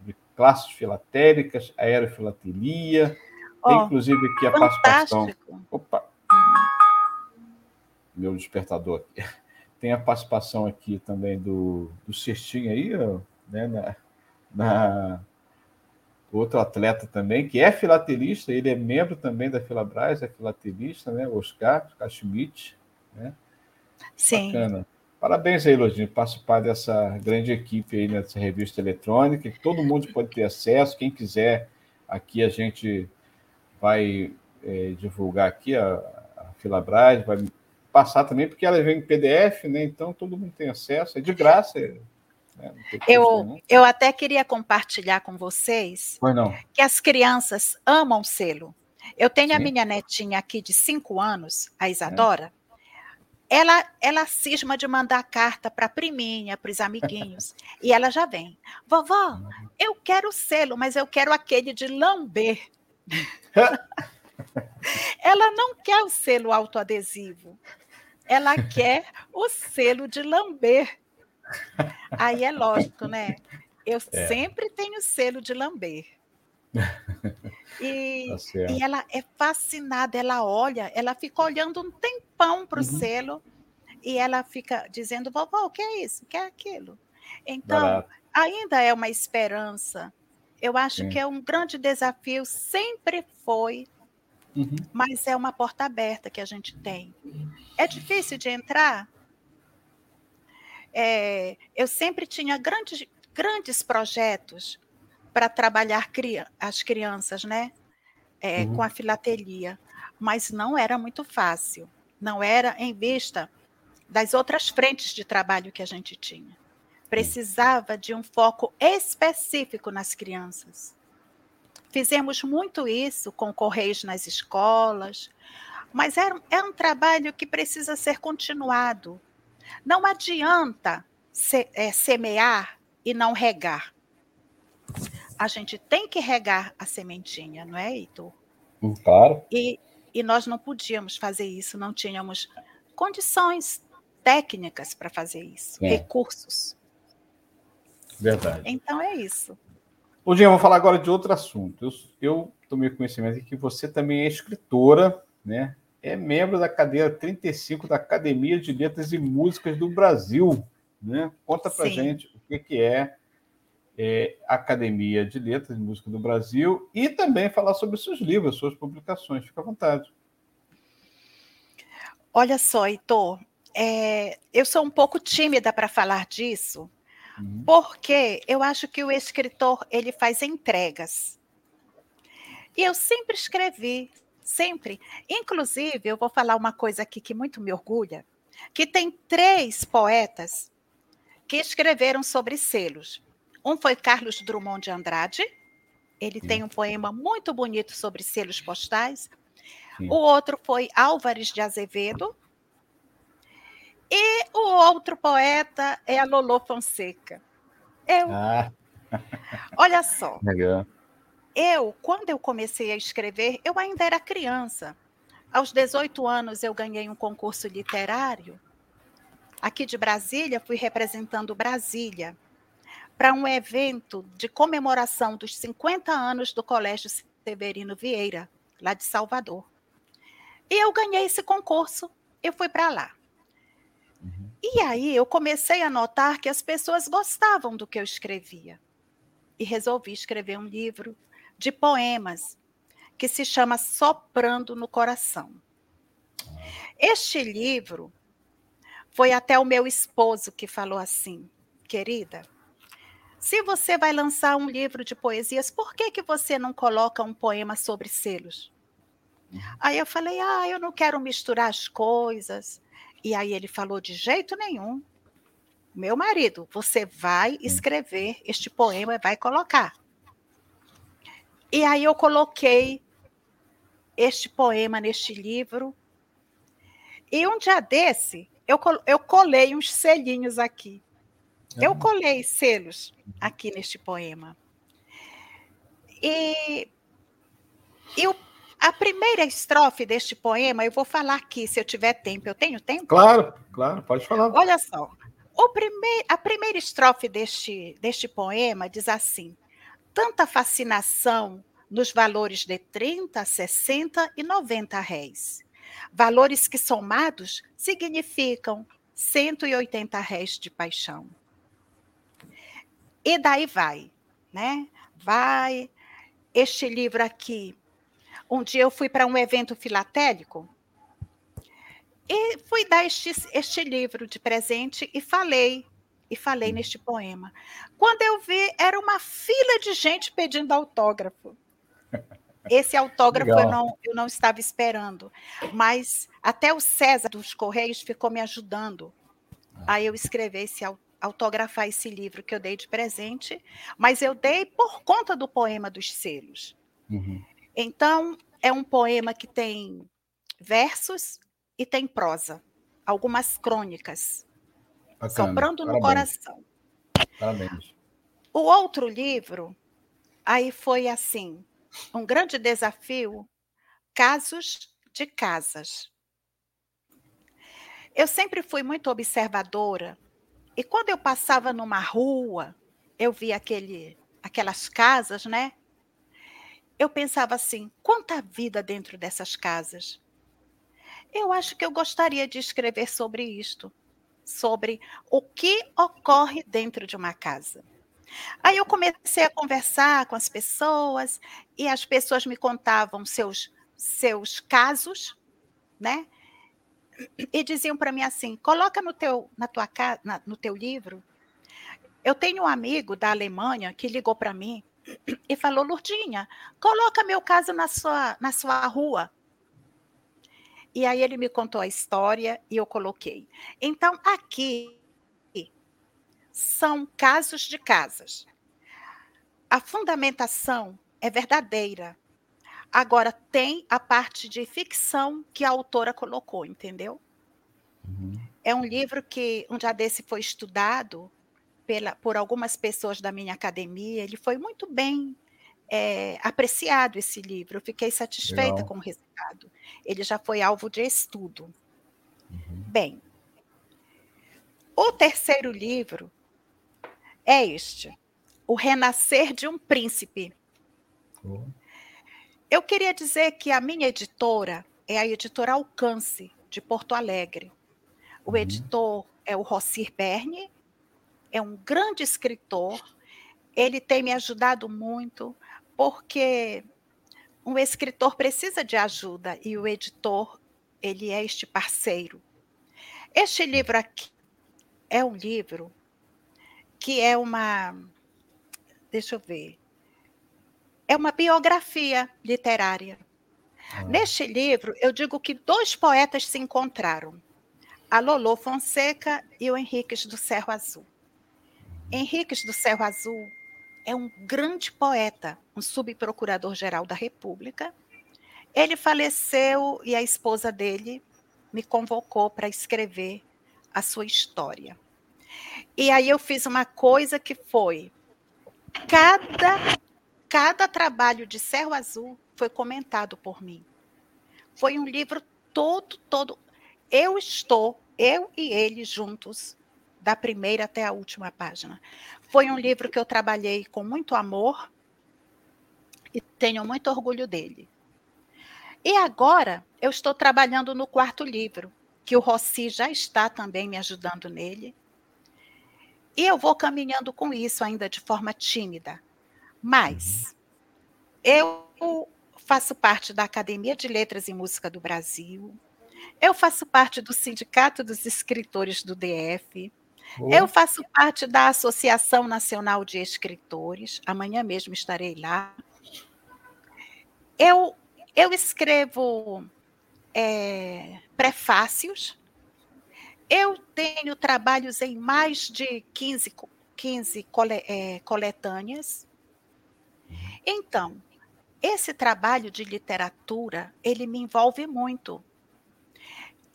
de classes filatéricas, aerofilatelia, oh, tem inclusive aqui a participação. Opa! Meu despertador aqui. (laughs) Tem a participação aqui também do, do Cestinho aí, né, na, na outro atleta também, que é filatelista, ele é membro também da Filabras, é filatelista, né? Oscar, Oscar Schmidt, né? Sim. Bacana. Parabéns aí, Lodinho, participar dessa grande equipe aí nessa revista eletrônica, que todo mundo pode ter acesso, quem quiser, aqui a gente vai é, divulgar aqui a, a Filabras, vai passar também, porque ela vem em PDF, né? Então todo mundo tem acesso, é de graça, é é, eu, eu até queria compartilhar com vocês que as crianças amam selo. Eu tenho Sim. a minha netinha aqui de cinco anos, a Isadora. É. Ela, ela cisma de mandar carta para a priminha, para os amiguinhos. (laughs) e ela já vem. Vovó, uhum. eu quero selo, mas eu quero aquele de lamber. (laughs) ela não quer o selo autoadesivo. Ela quer o selo de lamber. Aí é lógico, né? Eu é. sempre tenho selo de lamber. (laughs) E, tá e, ela é fascinada, ela olha, ela fica olhando um tempão para o uhum. selo e ela fica dizendo, vovó, o que é isso? O que é aquilo? Então, Barato. ainda é uma esperança. Eu acho Sim. que é um grande desafio, sempre foi, uhum. mas é uma porta aberta que a gente tem. É difícil de entrar? É, eu sempre tinha grandes, grandes projetos para trabalhar cria, as crianças, né? É, uhum. Com a filatelia, mas não era muito fácil. Não era em vista das outras frentes de trabalho que a gente tinha. Precisava de um foco específico nas crianças. Fizemos muito isso com correios nas escolas, mas é, é um trabalho que precisa ser continuado. Não adianta se, é, semear e não regar. A gente tem que regar a sementinha, não é, Heitor? Hum, claro. E, e nós não podíamos fazer isso, não tínhamos condições técnicas para fazer isso, é. recursos. Verdade. Então é isso. Hoje eu vou falar agora de outro assunto. Eu, eu tomei conhecimento de que você também é escritora, né? É membro da cadeira 35 da Academia de Letras e Músicas do Brasil. Né? Conta para gente o que, que é, é Academia de Letras e Música do Brasil e também falar sobre seus livros, suas publicações. Fica à vontade. Olha só, Heitor, é, eu sou um pouco tímida para falar disso, uhum. porque eu acho que o escritor ele faz entregas. E eu sempre escrevi, sempre. Inclusive, eu vou falar uma coisa aqui que muito me orgulha, que tem três poetas que escreveram sobre selos. Um foi Carlos Drummond de Andrade, ele Sim. tem um poema muito bonito sobre selos postais. Sim. O outro foi Álvares de Azevedo. E o outro poeta é a Lolo Fonseca. Eu, ah. Olha só. Legal. Eu, quando eu comecei a escrever, eu ainda era criança. Aos 18 anos, eu ganhei um concurso literário aqui de Brasília, fui representando Brasília para um evento de comemoração dos 50 anos do Colégio Severino Vieira, lá de Salvador. E eu ganhei esse concurso, eu fui para lá. Uhum. E aí eu comecei a notar que as pessoas gostavam do que eu escrevia. E resolvi escrever um livro de poemas que se chama Soprando no Coração. Este livro foi até o meu esposo que falou assim: querida, se você vai lançar um livro de poesias, por que, que você não coloca um poema sobre selos? Aí eu falei: ah, eu não quero misturar as coisas. E aí ele falou: de jeito nenhum. Meu marido, você vai hum. escrever este poema e vai colocar. E aí eu coloquei este poema neste livro. E um dia desse, eu, eu colei uns selinhos aqui. Eu ah. colei selos aqui neste poema. E, e o, a primeira estrofe deste poema, eu vou falar aqui, se eu tiver tempo. Eu tenho tempo? Claro, claro, pode falar. Olha só. O primeir, a primeira estrofe deste, deste poema diz assim: tanta fascinação nos valores de 30, 60 e 90 réis. Valores que somados significam 180 réis de paixão. E daí vai, né? Vai. Este livro aqui. Um dia eu fui para um evento filatélico e fui dar este, este livro de presente e falei e falei neste poema. Quando eu vi, era uma fila de gente pedindo autógrafo. Esse (laughs) autógrafo eu não, eu não estava esperando, mas até o César dos Correios ficou me ajudando a eu escrever esse autografar esse livro que eu dei de presente, mas eu dei por conta do poema dos selos. Uhum. Então, é um poema que tem versos e tem prosa, algumas crônicas, Bacana. soprando no Parabéns. coração. Parabéns. O outro livro, aí foi assim, um grande desafio, casos de casas. Eu sempre fui muito observadora e quando eu passava numa rua, eu via aquele, aquelas casas, né? Eu pensava assim: quanta vida dentro dessas casas. Eu acho que eu gostaria de escrever sobre isto, sobre o que ocorre dentro de uma casa. Aí eu comecei a conversar com as pessoas e as pessoas me contavam seus seus casos, né? E diziam para mim assim: "Coloca no teu na tua na, no teu livro". Eu tenho um amigo da Alemanha que ligou para mim e falou: "Lurdinha, coloca meu caso na sua na sua rua". E aí ele me contou a história e eu coloquei. Então aqui são casos de casas. A fundamentação é verdadeira. Agora, tem a parte de ficção que a autora colocou, entendeu? Uhum. É um livro que um dia desse foi estudado pela, por algumas pessoas da minha academia. Ele foi muito bem é, apreciado, esse livro. Eu fiquei satisfeita Legal. com o resultado. Ele já foi alvo de estudo. Uhum. Bem, o terceiro livro é este: O Renascer de um Príncipe. Uhum. Eu queria dizer que a minha editora é a editora Alcance, de Porto Alegre. O uhum. editor é o Rossir Berne, é um grande escritor, ele tem me ajudado muito, porque um escritor precisa de ajuda e o editor, ele é este parceiro. Este livro aqui é um livro que é uma. Deixa eu ver é uma biografia literária. Ah. Neste livro, eu digo que dois poetas se encontraram, a Lolo Fonseca e o Henriques do Cerro Azul. Henriques do Cerro Azul é um grande poeta, um subprocurador-geral da República. Ele faleceu e a esposa dele me convocou para escrever a sua história. E aí eu fiz uma coisa que foi cada Cada trabalho de Cerro Azul foi comentado por mim. Foi um livro todo, todo. Eu estou, eu e ele juntos, da primeira até a última página. Foi um livro que eu trabalhei com muito amor e tenho muito orgulho dele. E agora eu estou trabalhando no quarto livro, que o Rossi já está também me ajudando nele. E eu vou caminhando com isso ainda de forma tímida, mas eu faço parte da Academia de Letras e Música do Brasil. Eu faço parte do Sindicato dos Escritores do DF. Eu faço parte da Associação Nacional de Escritores. Amanhã mesmo estarei lá. Eu, eu escrevo é, prefácios. Eu tenho trabalhos em mais de 15, 15 cole, é, coletâneas. Então, esse trabalho de literatura, ele me envolve muito.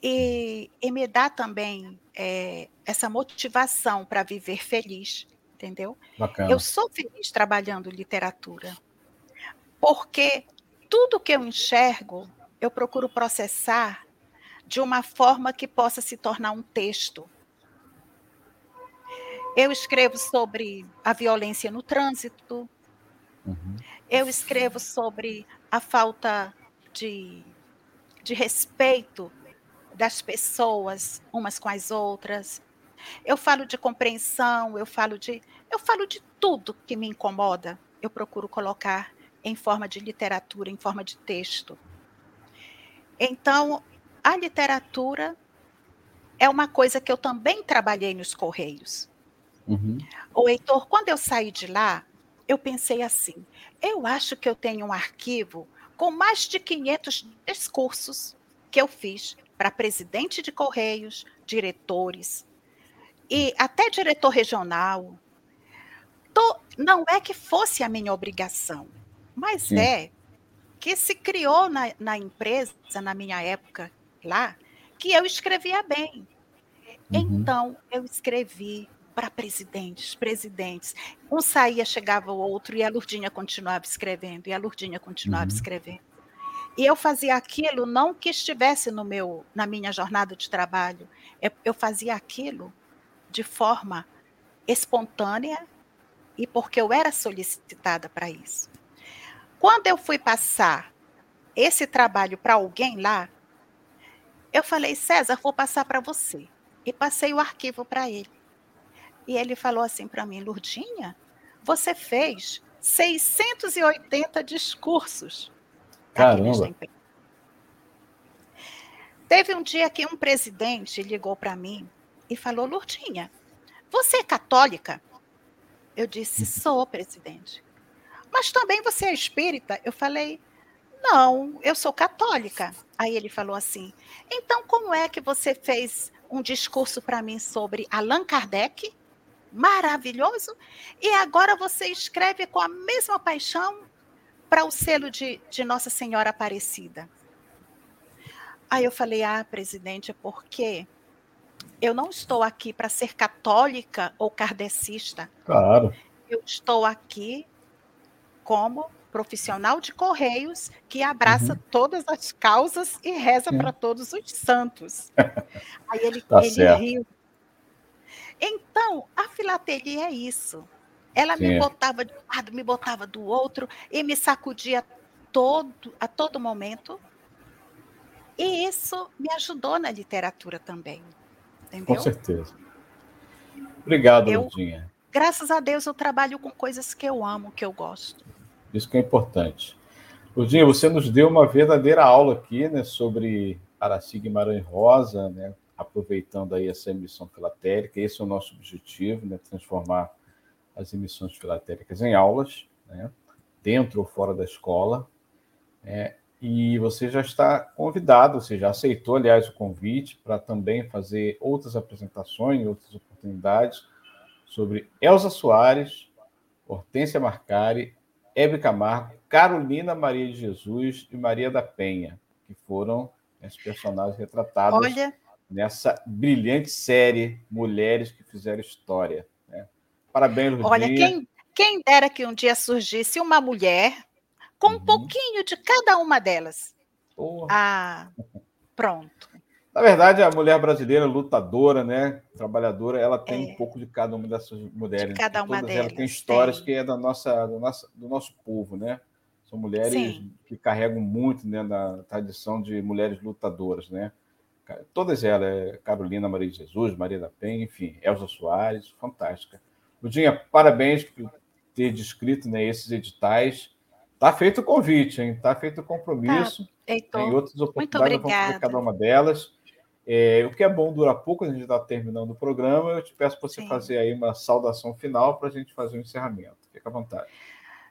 E, e me dá também é, essa motivação para viver feliz, entendeu? Bacana. Eu sou feliz trabalhando literatura, porque tudo que eu enxergo, eu procuro processar de uma forma que possa se tornar um texto. Eu escrevo sobre a violência no trânsito, Uhum. Eu escrevo sobre a falta de, de respeito das pessoas umas com as outras. Eu falo de compreensão, eu falo de eu falo de tudo que me incomoda. Eu procuro colocar em forma de literatura, em forma de texto. Então, a literatura é uma coisa que eu também trabalhei nos Correios. Uhum. O Heitor, quando eu saí de lá, eu pensei assim: eu acho que eu tenho um arquivo com mais de 500 discursos que eu fiz para presidente de Correios, diretores e até diretor regional. Tô, não é que fosse a minha obrigação, mas Sim. é que se criou na, na, empresa, na minha época lá, que eu escrevia bem. Uhum. Então, eu escrevi para presidentes, presidentes. Um saía, chegava o outro, e a Lurdinha continuava escrevendo, e a Lurdinha continuava uhum. escrevendo. E eu fazia aquilo não que estivesse no meu, na minha jornada de trabalho, eu fazia aquilo de forma espontânea e porque eu era solicitada para isso. Quando eu fui passar esse trabalho para alguém lá, eu falei, César, vou passar para você. E passei o arquivo para ele. E ele falou assim para mim, Lurdinha, você fez 680 discursos. Caramba. Teve um dia que um presidente ligou para mim e falou: Lurdinha, você é católica? Eu disse: sou, presidente. Mas também você é espírita? Eu falei: não, eu sou católica. Aí ele falou assim: então como é que você fez um discurso para mim sobre Allan Kardec maravilhoso, e agora você escreve com a mesma paixão para o selo de, de Nossa Senhora Aparecida. Aí eu falei, ah, presidente, é porque eu não estou aqui para ser católica ou kardecista. Claro. Eu estou aqui como profissional de correios que abraça uhum. todas as causas e reza para todos os santos. Aí ele, (laughs) tá ele riu. Então, a filatelia é isso. Ela Sim. me botava de um lado, me botava do outro e me sacudia todo, a todo momento. E isso me ajudou na literatura também. Entendeu? Com certeza. Obrigado, eu, Lurdinha. Graças a Deus eu trabalho com coisas que eu amo, que eu gosto. Isso que é importante. Lurdinha, você nos deu uma verdadeira aula aqui, né, sobre Araci Guimarães Rosa, né, aproveitando aí essa emissão filatérica. Esse é o nosso objetivo, né, transformar as emissões filatéricas em aulas, né, dentro ou fora da escola. É, e você já está convidado, você já aceitou, aliás, o convite para também fazer outras apresentações, outras oportunidades sobre Elza Soares, Hortência Marcari, Hebe Camargo, Carolina Maria de Jesus e Maria da Penha, que foram as personagens retratadas Olha... nessa brilhante série Mulheres que Fizeram História. Parabéns, Ludinha. Olha, quem, quem dera que um dia surgisse uma mulher com um uhum. pouquinho de cada uma delas. Porra. Ah, pronto. Na verdade, a mulher brasileira lutadora, né, trabalhadora, ela tem é. um pouco de cada uma dessas mulheres. De cada uma delas. Ela tem histórias tem. que é da nossa, do nosso, do nosso povo, né? São mulheres Sim. que carregam muito, né, na tradição de mulheres lutadoras, né? Todas elas, é Carolina Maria de Jesus, Maria da Penha, enfim, Elza Soares, fantástica. Ludinha, parabéns por ter descrito né, esses editais. Tá feito o convite, hein? Tá feito o compromisso. Tá. Heitor, Tem outras oportunidades, vamos fazer cada uma delas. É, o que é bom dura pouco, a gente está terminando o programa. Eu te peço para você Sim. fazer aí uma saudação final para a gente fazer o um encerramento. Fica à vontade.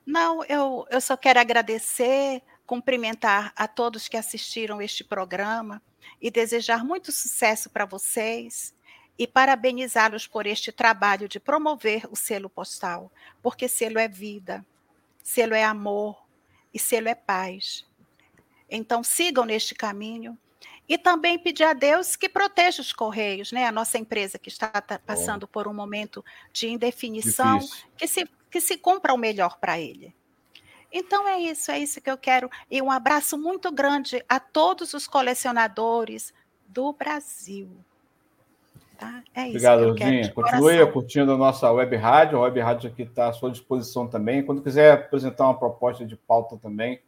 Não, eu, eu só quero agradecer, cumprimentar a todos que assistiram este programa e desejar muito sucesso para vocês e parabenizá-los por este trabalho de promover o selo postal, porque selo é vida, selo é amor e selo é paz. Então sigam neste caminho e também pedir a Deus que proteja os Correios, né? A nossa empresa que está passando por um momento de indefinição, que se, que se cumpra o melhor para ele. Então é isso, é isso que eu quero. E um abraço muito grande a todos os colecionadores do Brasil. Tá? É Obrigado, Lurdinha. Continue curtindo a nossa web rádio. A web rádio aqui está à sua disposição também. Quando quiser apresentar uma proposta de pauta também,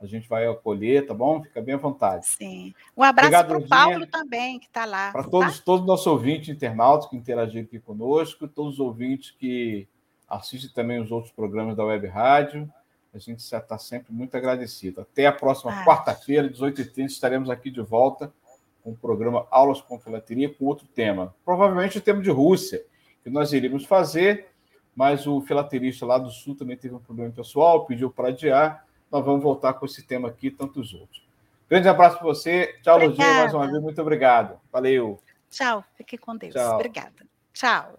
a gente vai acolher, tá bom? Fica bem à vontade. Sim. Um abraço para o Paulo também, que está lá. Para todos, tá? todos os nossos ouvintes internautas que interagiram aqui conosco, todos os ouvintes que assistem também os outros programas da Web Rádio. A gente está sempre muito agradecido. Até a próxima ah. quarta-feira, 18h30, estaremos aqui de volta com o programa Aulas com Filateria com outro tema. Provavelmente o tema de Rússia, que nós iríamos fazer, mas o filaterista lá do Sul também teve um problema pessoal, pediu para adiar nós vamos voltar com esse tema aqui e tantos outros. Grande abraço para você. Tchau, Lurdinha, mais uma vez. Muito obrigado. Valeu. Tchau. Fique com Deus. Tchau. Obrigada. Tchau.